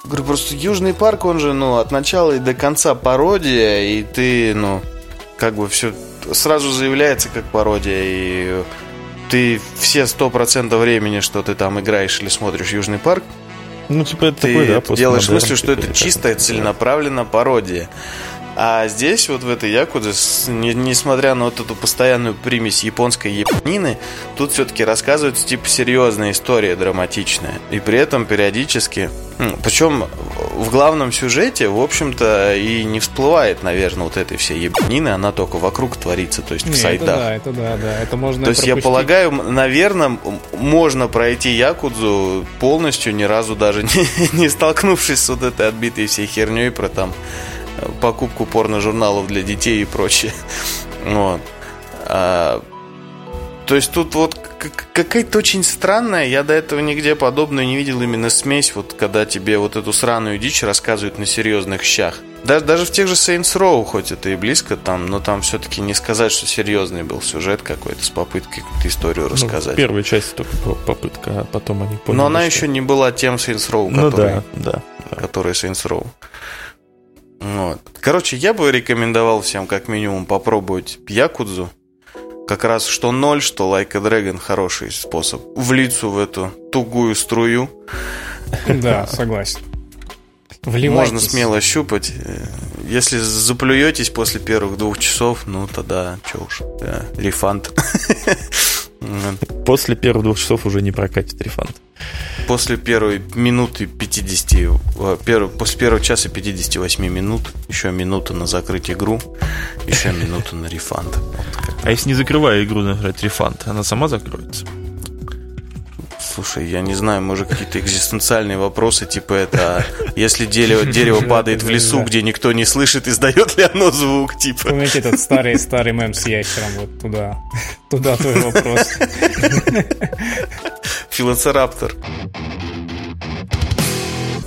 Говорю, просто Южный парк, он же, ну, от начала и до конца пародия, и ты, ну, как бы все сразу заявляется как пародия, и ты все сто процентов времени, что ты там играешь или смотришь Южный парк, Ну, типа, это ты такой, да, делаешь мыслью, что это как чистая, целенаправленная пародия. А здесь, вот в этой Якудзе, не- несмотря на вот эту постоянную примесь японской японины, тут все-таки рассказывается типа серьезная история, драматичная. И при этом периодически... Причем в главном сюжете, в общем-то, и не всплывает, наверное, вот этой всей ебанины, она только вокруг творится, то есть в Не, это да, это да, да. Это можно То есть я полагаю, наверное, можно пройти Якудзу полностью, ни разу даже [LAUGHS] не, не столкнувшись с вот этой отбитой всей херней про там покупку порно-журналов для детей и прочее. Вот. А, то есть тут вот какая-то очень странная, я до этого нигде подобную не видел именно смесь, вот когда тебе вот эту сраную дичь рассказывают на серьезных щах. Даже, даже в тех же Saints Row, хоть это и близко там, но там все-таки не сказать, что серьезный был сюжет какой-то с попыткой какую-то историю Ну, рассказать. в первой части только попытка, а потом они поняли, но она что- еще не была тем Saints Row, Ну который, да, да. да. который Saints Row. Вот. Короче, я бы рекомендовал всем как минимум попробовать Якудзу. Как раз что ноль, что Like a Dragon хороший способ влиться в эту тугую струю. Да, согласен. Вливайтесь. Можно смело щупать. Если заплюетесь после первых двух часов, ну тогда, что уж, да, рефанд. [LAUGHS] После первых двух часов уже не прокатит рефанд. После первой минуты 50, э, перв- после первого часа 58 минут, еще минута на закрыть игру, еще минута на рефанд. А если не закрывая игру нажать рефанд, она сама закроется? Слушай, я не знаю, может какие-то экзистенциальные вопросы, типа это, а если дерево, дерево падает в лесу, где никто не слышит, издает ли оно звук, типа. Помните этот старый старый мем с ящером вот туда. [LAUGHS] Туда твой вопрос. [LAUGHS] Филоцираптор.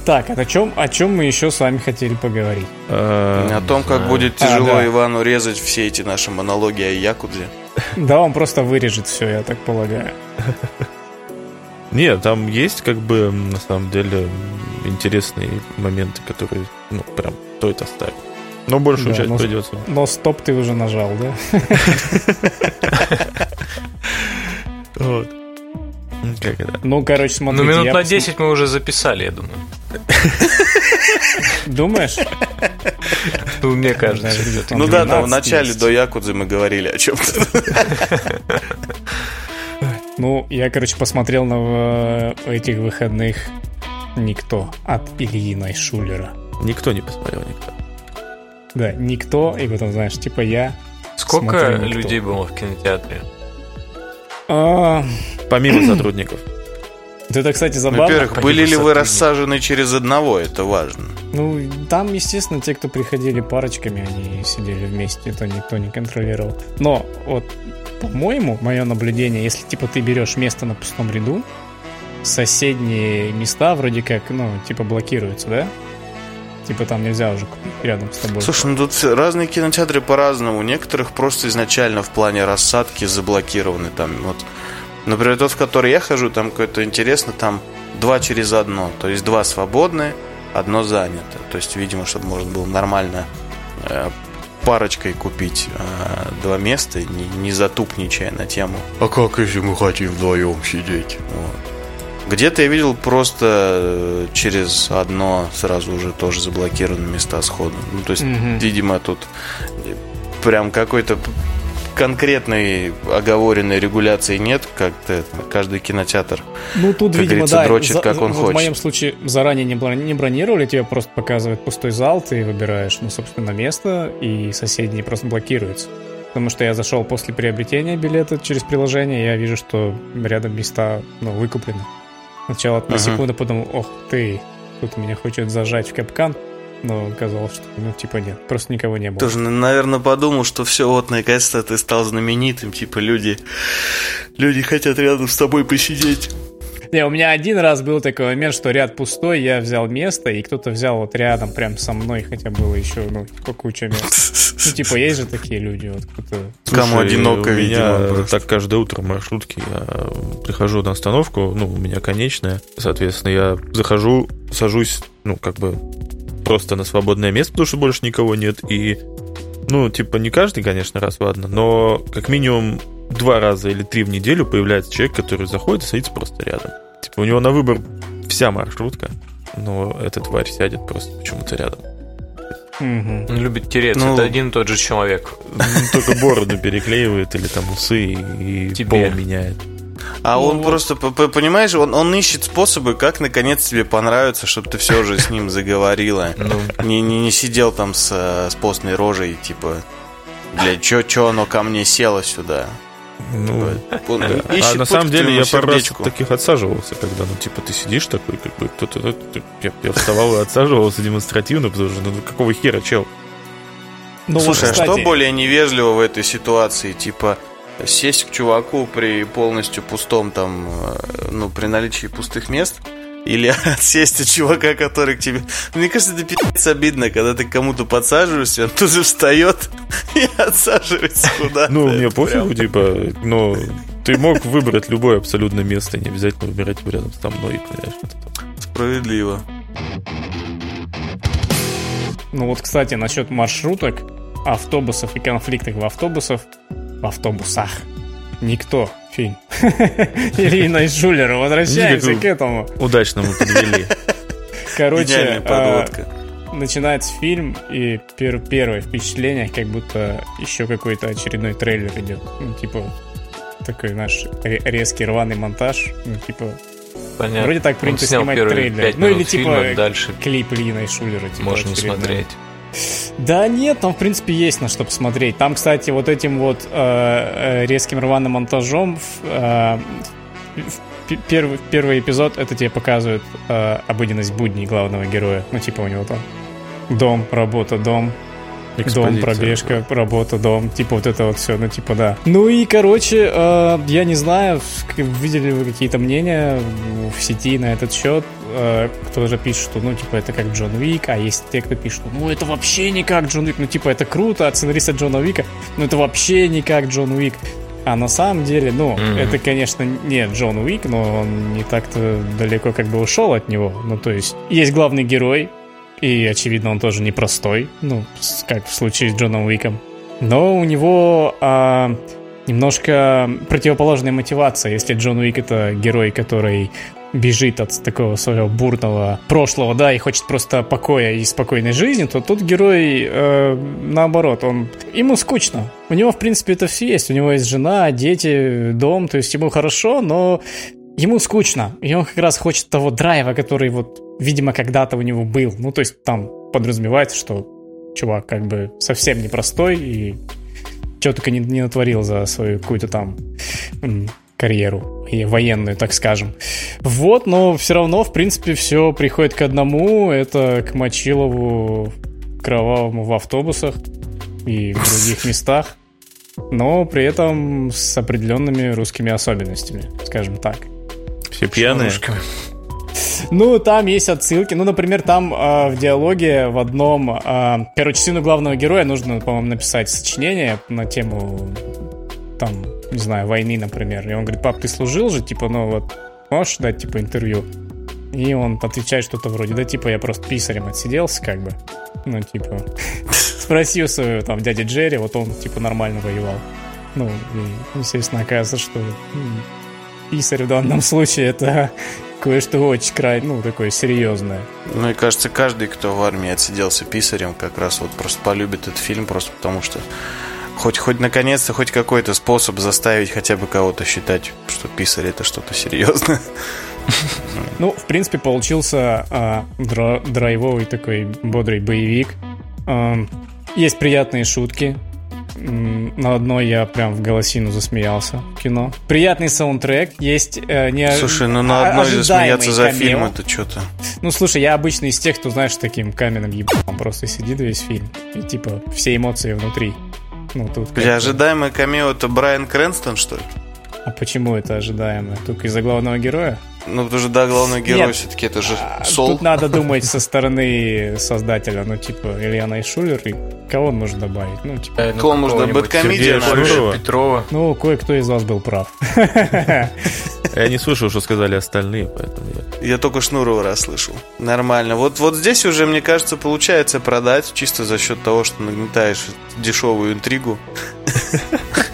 Так, а о чем, о чем мы еще с вами хотели поговорить? О том, как будет А, тяжело да. Ивану резать все эти наши монологи о Якудзе. [LAUGHS] Да, он просто вырежет все, я так полагаю. Нет, там есть как бы на самом деле интересные моменты, которые, ну, прям стоит оставить. Но большую Да, часть но- придется. Но стоп ты уже нажал, да? [LAUGHS] Вот. Ну, Как это? Ну, короче, Ну, смотрите. минут я на посм- 10 мы уже записали, я думаю. [LAUGHS] Думаешь? Ну, мне кажется. Ну да, там в 12 начале до Якудзы мы говорили о чем-то. [LAUGHS] Ну, я, короче, посмотрел на э, этих выходных «Никто» от Ильи Найшулера. Никто не посмотрел, никто. Да, «Никто», и потом, знаешь, типа я. Сколько людей было в кинотеатре? А, Помимо [CLEARS THROAT] сотрудников. это, кстати, забавно. Во-первых, были ли вы рассажены через одного, это важно. Ну, там, естественно, те, кто приходили парочками, они сидели вместе, это никто не контролировал. Но вот, по-моему, мое наблюдение, если типа ты берешь место на пустом ряду, соседние места вроде как, ну, типа блокируются, да? Типа там нельзя уже рядом с тобой. Слушай, ну тут разные кинотеатры по-разному. Некоторых просто изначально в плане рассадки заблокированы. Там вот, например, тот, в который я хожу, там какое-то интересно, там два через одно. То есть два свободные, одно занято. То есть, видимо, чтобы можно было нормально э, парочкой купить э, два места, не, не затупничая на тему. А как если мы хотим вдвоем сидеть? Вот. Где-то я видел просто э, через одно сразу уже тоже заблокированы места сходу. Ну, то есть, угу. видимо, тут прям какой-то конкретной оговоренной регуляции нет, как-то каждый кинотеатр, ну, тут, видимо, да, дрочит, за, как он вот хочет. В моем случае заранее не, не бронировали, тебе просто показывают пустой зал, ты выбираешь, ну, собственно, место, и соседние просто блокируются. Потому что я зашел после приобретения билета через приложение, я вижу, что рядом места, ну, выкуплены. Сначала на uh-huh. секунду подумал, ох ты, тут меня хочет зажать в капкан но оказалось, что, ну, типа, нет, просто никого не было. Тоже, наверное, подумал, что все, вот, наконец-то ты стал знаменитым, типа, люди, люди хотят рядом с тобой посидеть. Не, у меня один раз был такой момент, что ряд пустой, я взял место, и кто-то взял вот рядом, прям со мной, хотя было еще, ну, куча мест. Ну, типа, есть же такие люди, вот кто-то... Кому одиноко, у меня видимо, так каждое утро в маршрутке я прихожу на остановку, ну, у меня конечная, соответственно, я захожу, сажусь, ну, как бы просто на свободное место, потому что больше никого нет. И, ну, типа, не каждый, конечно, раз, ладно, но как минимум два раза или три в неделю появляется человек, который заходит и садится просто рядом. Типа, у него на выбор вся маршрутка, но эта тварь сядет просто почему-то рядом. Угу. Он любит тереться, ну, это один и тот же человек. Только бороду переклеивает или там усы и пол меняет. А ну, он вот. просто, понимаешь, он, он ищет способы, как наконец тебе понравится, чтобы ты все же с ним заговорила. [LAUGHS] Ну. Не, не, не сидел там с, с постной рожей, типа, для чё, чё оно ко мне село сюда. Ну, он а на самом деле я пару раз таких отсаживался, когда, ну, типа, ты сидишь такой, как бы, кто-то... Я, я вставал и отсаживался демонстративно, потому что, ну, какого хера, чел? Ну, Слушай, вот, а что более невежливо в этой ситуации? Типа, сесть к чуваку при полностью пустом там, э, ну, при наличии пустых мест, или [LAUGHS] отсесть от чувака, который к тебе... Мне кажется, это пи***ц обидно, когда ты кому-то подсаживаешься, он тут же встает [LAUGHS] и отсаживается куда-то. Ну, мне пофигу, типа, но ты мог выбрать любое абсолютно место, не обязательно выбирать рядом со мной, понимаешь? Справедливо. Ну вот, кстати, насчет маршруток, автобусов и конфликтов в автобусах, в автобусах. Никто. Фильм. [LAUGHS] Ильина Жулера. Возвращаемся к этому. Удачно мы подвели. [LAUGHS] Короче, а, начинается фильм, и пер первое впечатление, как будто еще какой-то очередной трейлер идет. Ну, типа, такой наш резкий рваный монтаж. Ну, типа, Понятно. Вроде так принято снимать трейлер. Ну или типа дальше клип Ильина Шулера. Типа, можно смотреть. Да нет, там в принципе есть на что посмотреть. Там, кстати, вот этим вот э, э резким рваным монтажом э, первый, первый эпизод это тебе показывает э, обыденность будней главного героя. Ну, типа у него там дом, работа, дом, Дом, пробежка, работа, дом, типа вот это вот все, ну типа да. Ну и, короче, э, я не знаю, видели вы какие-то мнения в сети на этот счет, э, кто же пишет, что, ну, типа, это как Джон Уик, а есть те, кто пишет, ну, это вообще не как Джон Уик, ну, типа, это круто от сценариста Джона Уика, но это вообще не как Джон Уик. А на самом деле, ну, mm-hmm. это, конечно, не Джон Уик, но он не так-то далеко как бы ушел от него. Ну, то есть, есть главный герой, и, очевидно, он тоже непростой, ну, как в случае с Джоном Уиком. Но у него а, немножко противоположная мотивация. Если Джон Уик это герой, который бежит от такого своего бурного прошлого, да, и хочет просто покоя и спокойной жизни, то тут герой э, наоборот, он ему скучно. У него, в принципе, это все есть. У него есть жена, дети, дом, то есть ему хорошо, но ему скучно. И он как раз хочет того драйва, который вот, видимо, когда-то у него был. Ну, то есть там подразумевается, что чувак как бы совсем непростой и что только не, не натворил за свою какую-то там карьеру и военную, так скажем. Вот, но все равно, в принципе, все приходит к одному. Это к Мочилову кровавому в автобусах и в других [LAUGHS] местах. Но при этом с определенными русскими особенностями, скажем так. Все пьяные? Ну, там есть отсылки. Ну, например, там э, в диалоге в одном... Э, короче, сыну главного героя нужно, по-моему, написать сочинение на тему, там, не знаю, войны, например. И он говорит, пап, ты служил же? Типа, ну вот, можешь дать, типа, интервью? И он отвечает что-то вроде, да, типа, я просто писарем отсиделся, как бы. Ну, типа, [LAUGHS] спросил своего там дяди Джерри, вот он, типа, нормально воевал. Ну, и, естественно, оказывается, что писарь в данном случае это кое-что очень край, ну, такое серьезное. Ну и кажется, каждый, кто в армии отсиделся писарем, как раз вот просто полюбит этот фильм, просто потому что хоть, хоть наконец-то хоть какой-то способ заставить хотя бы кого-то считать, что писарь это что-то серьезное. [LAUGHS] Ну, в принципе, получился а, дра- драйвовый такой бодрый боевик. А, есть приятные шутки, на одной я прям в голосину засмеялся в кино. Приятный саундтрек, есть э, не Слушай, ну на одной засмеяться за камео. фильм это что-то. Ну слушай, я обычно из тех, кто, знаешь, таким каменным ебаном просто сидит весь фильм. И типа все эмоции внутри. Ну, тут Бля, ожидаемое камео это Брайан Крэнстон, что ли? А почему это ожидаемое? Только из-за главного героя? Ну, потому что, да, главный герой все-таки это же а, Сол. Тут надо [LAUGHS] думать со стороны создателя, ну, типа, Илья Найшулер, и кого он может добавить? Ну, типа... Э, ну, кого можно? Бэткомедия? Петрова. Ну, кое-кто из вас был прав. [LAUGHS] Я не слышал, что сказали остальные, поэтому я... Я только Шнурова расслышал. Нормально. Вот, вот здесь уже, мне кажется, получается продать чисто за счет того, что нагнетаешь дешевую интригу. [LAUGHS]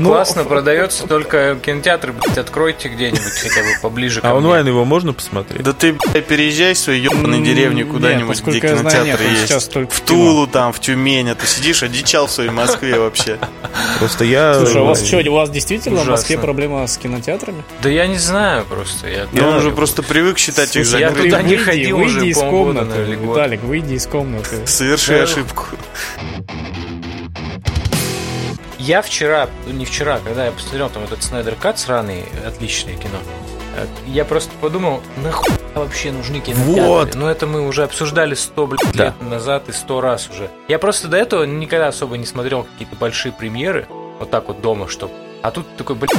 Ну, Классно [LAUGHS] продается, только кинотеатр, блядь, откройте где-нибудь хотя бы поближе А онлайн его можно посмотреть? Да ты, блядь, переезжай в свою ебаную деревню куда-нибудь, где кинотеатр есть. В Тулу там, в Тюмень, а ты сидишь, одичал в своей Москве вообще. Просто я... Слушай, у вас что, у вас действительно в Москве проблема с кинотеатрами? Да я не знаю просто. Я, он уже просто привык считать их закрытыми. Я туда не ходил уже из комнаты, Виталик, выйди из комнаты. Соверши ошибку. Я вчера, ну не вчера, когда я посмотрел там этот Снайдер Кат сраный, отличное кино, э, я просто подумал, нахуй вообще нужны кинотеатры? Вот. Но это мы уже обсуждали сто блядь, да. лет назад и сто раз уже. Я просто до этого никогда особо не смотрел какие-то большие премьеры, вот так вот дома, что. А тут такой, блядь,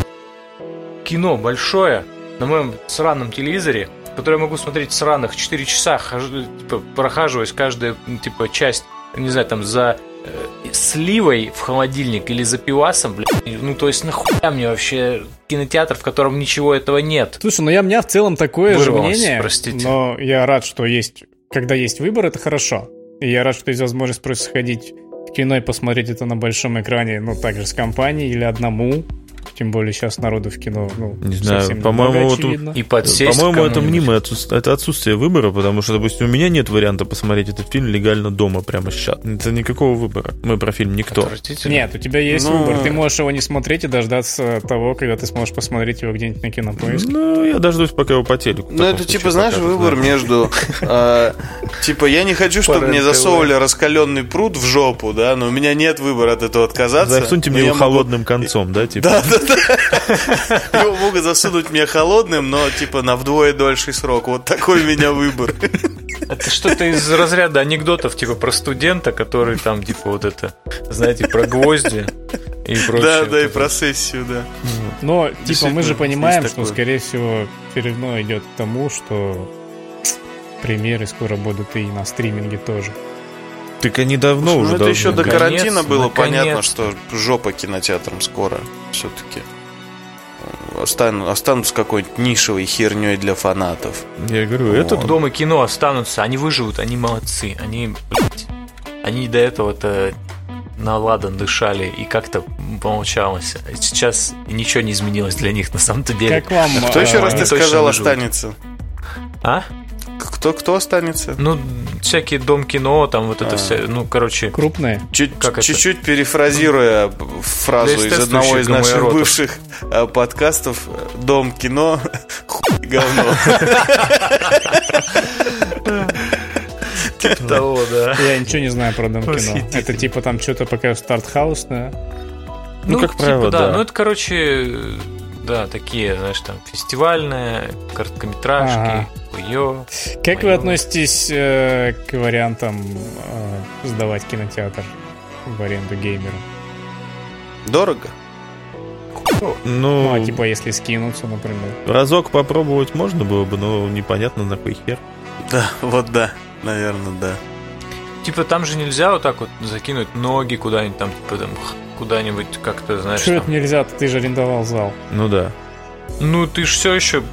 кино большое на моем сраном телевизоре, которое я могу смотреть в сраных 4 часа, хожу, типа, прохаживаясь каждая, типа, часть, не знаю, там, за сливой в холодильник или за пивасом, блядь, ну то есть нахуя мне вообще кинотеатр, в котором ничего этого нет? Слушай, ну я, у меня в целом такое Вырвался, же мнение, простите. но я рад, что есть, когда есть выбор, это хорошо. И я рад, что есть возможность просто сходить в кино и посмотреть это на большом экране, ну, также с компанией или одному. Тем более сейчас народу в кино, ну, не знаю, по-моему, вот, и подсесть по-моему, это мнимое отсутствие, это отсутствие выбора, потому что, допустим, у меня нет варианта посмотреть этот фильм легально дома прямо сейчас. Это никакого выбора. Мы про фильм никто. Нет, у тебя есть Но... выбор. Ты можешь его не смотреть и дождаться того, когда ты сможешь посмотреть его где-нибудь на кинопоиске. Ну, я дождусь, пока его по телеку. Ну, это типа, знаешь, выбор между... [LAUGHS] А, типа, я не хочу, чтобы мне засовывали раскаленный пруд в жопу, да, но у меня нет выбора от этого отказаться. Засуньте мне его холодным концом, да, типа? Да, да, его могут засунуть мне холодным, но типа на вдвое дольший срок. Вот такой у меня выбор. Это что-то из разряда анекдотов, типа про студента, который там, типа, вот это, знаете, про гвозди и прочее. Да, да, и про сессию, да. Но, типа, мы же понимаем, что, скорее всего, все равно идет к тому, что премьеры скоро будут и на стриминге тоже. Так они давно Слушай, уже ну, это еще до карантина было наконец. понятно, что жопа кинотеатром скоро все-таки останутся, останутся какой-нибудь нишевой херней для фанатов. Я говорю, это Дом и кино останутся, они выживут, они молодцы, они, блядь, они до этого-то на ладан дышали и как-то получалось. Сейчас ничего не изменилось для них на самом-то деле. Как вам? Кто еще раз ты сказал останется? А? Кто, кто останется? Ну, всякие дом кино, там вот это а. все, ну, короче... Крупные? Чуть, чуть-чуть перефразируя фразу из одного из наших бывших э, подкастов, дом кино, [LAUGHS] хуй говно. [LAUGHS] Типа того, да. Я ничего не знаю про дом кино. Это типа там что-то пока стартхаус, да? Ну, как правило, да. Ну, это, короче, Да, такие, знаешь, там фестивальные, короткометражки, Ё. Как вы Моё. относитесь э, к вариантам э, сдавать кинотеатр в аренду геймеру? Дорого? Ну, Ну, а типа, если скинуться, например. разок попробовать можно было бы, но непонятно на кой хер. Да, вот да. Наверное, да. Типа там же нельзя вот так вот закинуть ноги куда-нибудь там, типа там куда-нибудь как-то, знаешь, Что там. это нельзя? Ты же арендовал зал. Ну да. Ну, ты же все еще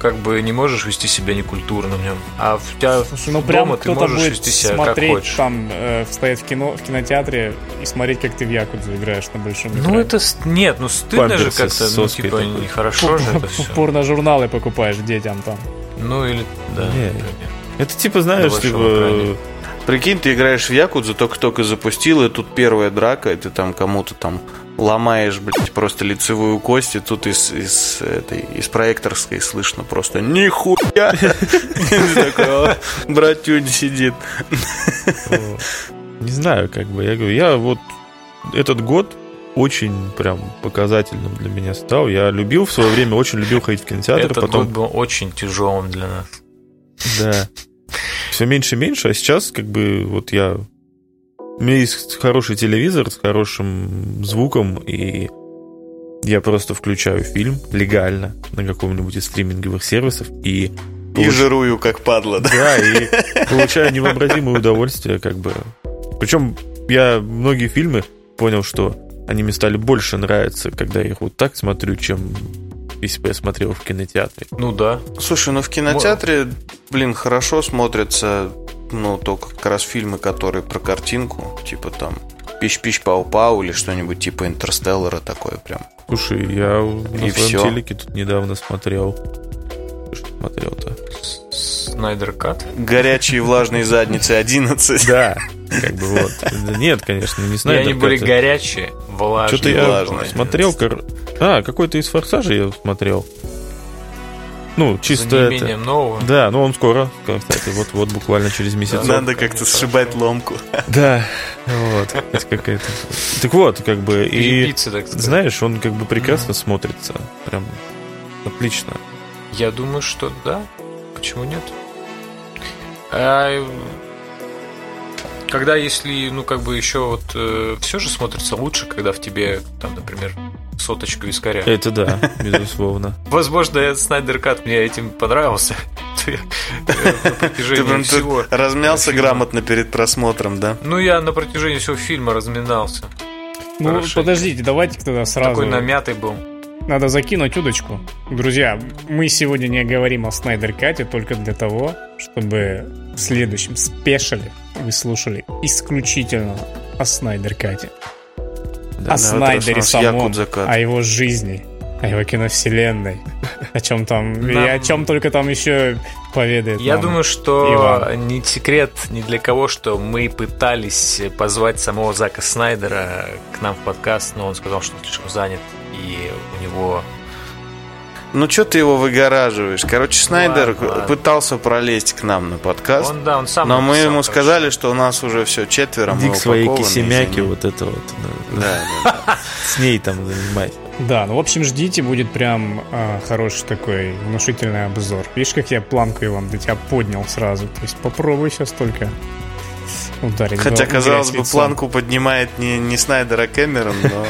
как бы не можешь вести себя некультурно в нем. А в тебя Слушай, ну дома прям ты можешь будет вести себя как смотреть хочешь. там, э, стоять в кино, в кинотеатре и смотреть, как ты в Якудзу играешь на большом экране. Ну, это... Нет, ну стыдно же Памперсы с как-то, ну, типа, такой. нехорошо же это все. Порно-журналы покупаешь детям там. Ну, или... Да, Не. например. Это типа, знаешь, На типа... Прикинь, ты играешь в Якудзу, только-только запустил, и тут первая драка, и ты там кому-то там ломаешь, блядь, просто лицевую кость, и тут из, из, этой, из проекторской слышно просто «Нихуя!» [LAUGHS] «О, Братюнь сидит. Не знаю, как бы. Я говорю, я вот этот год очень прям показательным для меня стал. Я любил в свое время, очень любил ходить в кинотеатр, Этот потом... год был очень тяжелым для нас. Да. Все меньше и меньше, а сейчас как бы вот я... У меня есть хороший телевизор с хорошим звуком, и я просто включаю фильм легально на каком-нибудь из стриминговых сервисов, и И жирую, как падла, да? Да, и получаю невообразимое удовольствие, как бы. Причем я многие фильмы понял, что они мне стали больше нравиться, когда я их вот так смотрю, чем если бы я смотрел в кинотеатре. Ну да. Слушай, ну в кинотеатре, блин, хорошо смотрятся, ну, только как раз фильмы, которые про картинку, типа там Пищ-пищ-пау-пау или что-нибудь типа Интерстеллара такое прям. Слушай, я на И своем телеке тут недавно смотрел. Что смотрел-то? Снайдер Кат. Горячие влажные задницы 11. Да, как бы вот. Нет, конечно, не И знаю. они были горячие, влажные. Что-то я смотрел... кор- А, какой-то из «Форсажей» я смотрел. Ну, чисто За это... нового. Да, ну он скоро, кстати, вот, вот буквально через месяц. Надо как-то сшибать ломку. Да, вот, это какая-то... Так вот, как бы, и знаешь, он как бы прекрасно смотрится, прям отлично. Я думаю, что да. Почему нет? А, когда если, ну, как бы еще вот все же смотрится лучше, когда в тебе, там, например, соточка вискаря. Это да, безусловно. [LAUGHS] Возможно, Снайдер Кат мне этим понравился. [LAUGHS] Э, Ты прям всего. размялся грамотно перед просмотром, да? Ну, я на протяжении всего фильма разминался. Ну, подождите, давайте тогда сразу... Такой намятый был. Надо закинуть удочку. Друзья, мы сегодня не говорим о Снайдер Кате только для того, чтобы в следующем спешале вы слушали исключительно о Снайдер Кате. Да, о Снайдере самом, о его жизни, о его киновселенной, о чем там, [LAUGHS] и Нам- о чем только там еще поведает Я думаю, что Иван. не секрет ни для кого, что мы пытались позвать самого Зака Снайдера к нам в подкаст, но он сказал, что слишком занят, и у него... Ну, что ты его выгораживаешь? Короче, Снайдер Ладно, ладно. пытался пролезть к нам на подкаст, Он, да, он сам но мы ему сказали, что у нас уже все четверо, мы Иди к своей упакованы, кисемяке, извини. вот это вот. да. [LAUGHS] С ней там занимайся. Да, ну в общем ждите, будет прям а, хороший такой внушительный обзор. Видишь, как я планку, Иван, для тебя поднял сразу. То есть попробуй сейчас только ударить. Хотя, казалось бы, лицом. планку поднимает не, не Снайдер, а Кэмерон, но...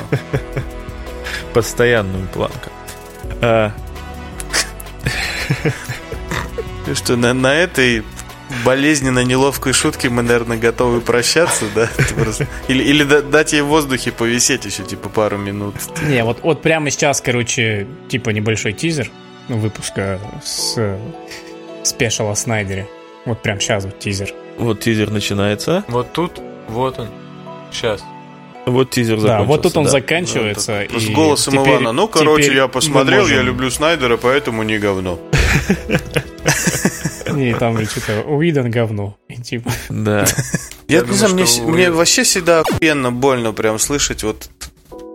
[LAUGHS] Постоянную планку. [LAUGHS] Что, на, на этой болезненно неловкой шутке мы, наверное, готовы прощаться, да? [LAUGHS] Или, или да- дать ей в воздухе повисеть еще, типа, пару минут. Не, вот, вот прямо сейчас, короче, типа небольшой тизер ну, выпуска с спешал о Снайдере. Вот прям сейчас вот тизер. вот тизер начинается. Вот тут, вот он. Сейчас. Вот тизер Да, закончился. вот тут он да. заканчивается. С и голосом теперь- Ивана. Ну, короче, я посмотрел, я можем- люблю Снайдера, поэтому не говно. [LAUGHS] И там же что-то Уидон говно. Типа, Да. Я, не знаю, мне, вообще всегда охуенно больно прям слышать вот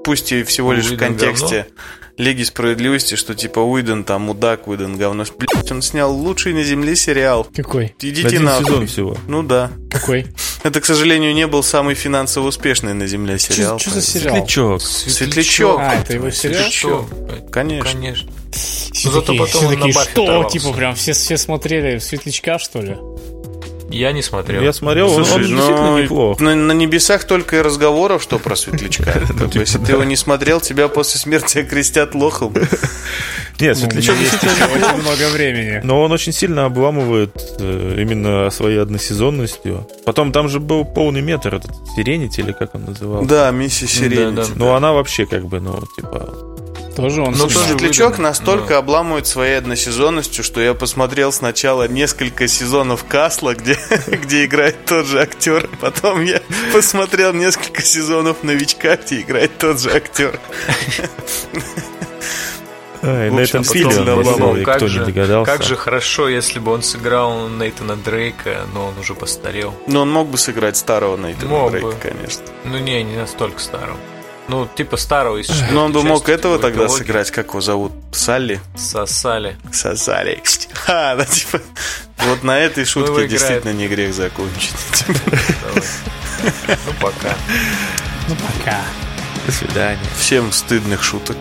пусть и всего лишь в контексте Лиги Справедливости, что типа Уидон там мудак, Уидон говно. Блять, он снял лучший на земле сериал. Какой? Идите Один нахуй. сезон всего. Ну да. Какой? Это, к сожалению, не был самый финансово успешный на земле сериал. Что за сериал? Светлячок. Светлячок. А, это его сериал? Светлячок. Конечно. Конечно. Все Ну, зато такие, потом все он такие, что? оторвался. Типа прям все, все смотрели Светлячка, что ли? Я не смотрел. Я смотрел, он, он Слушай, действительно ну, неплох. на, на небесах только и разговоров, что про Светлячка. [LAUGHS] Бы, Если ты его не смотрел, тебя после смерти окрестят лохом. [LAUGHS] Нет, Ну, Светлячок действительно очень много времени. Но он очень сильно обламывает э, именно своей односезонностью. Потом там же был полный метр, этот Сиренити, или как он назывался. Да, миссия Сиренити. Но она вообще как бы, ну, типа... Тоже он Ну, снимал. тоже Светлячок выдуман. настолько Ну. обламывает своей односезонностью, что я посмотрел сначала несколько сезонов Касла, где, [LAUGHS] где играет тот же актер. Потом я посмотрел несколько сезонов Новичка, где играет тот же актер. Ай, на этом и как кто же, не догадался. Как же хорошо, если бы он сыграл Нейтана Дрейка, но он уже постарел. Но он мог бы сыграть старого Нейтана Мог Дрейка, бы. конечно. Ну не, не настолько старого. Ну, типа старого из Но он бы четвертой мог части этого тогда трилогии. сыграть, как его зовут? Салли? Сосали. Сосали. Ха, [LAUGHS] да, типа... Вот на этой его шутке действительно не грех закончить. Ну, пока. Ну, пока. До свидания. Всем стыдных шуток.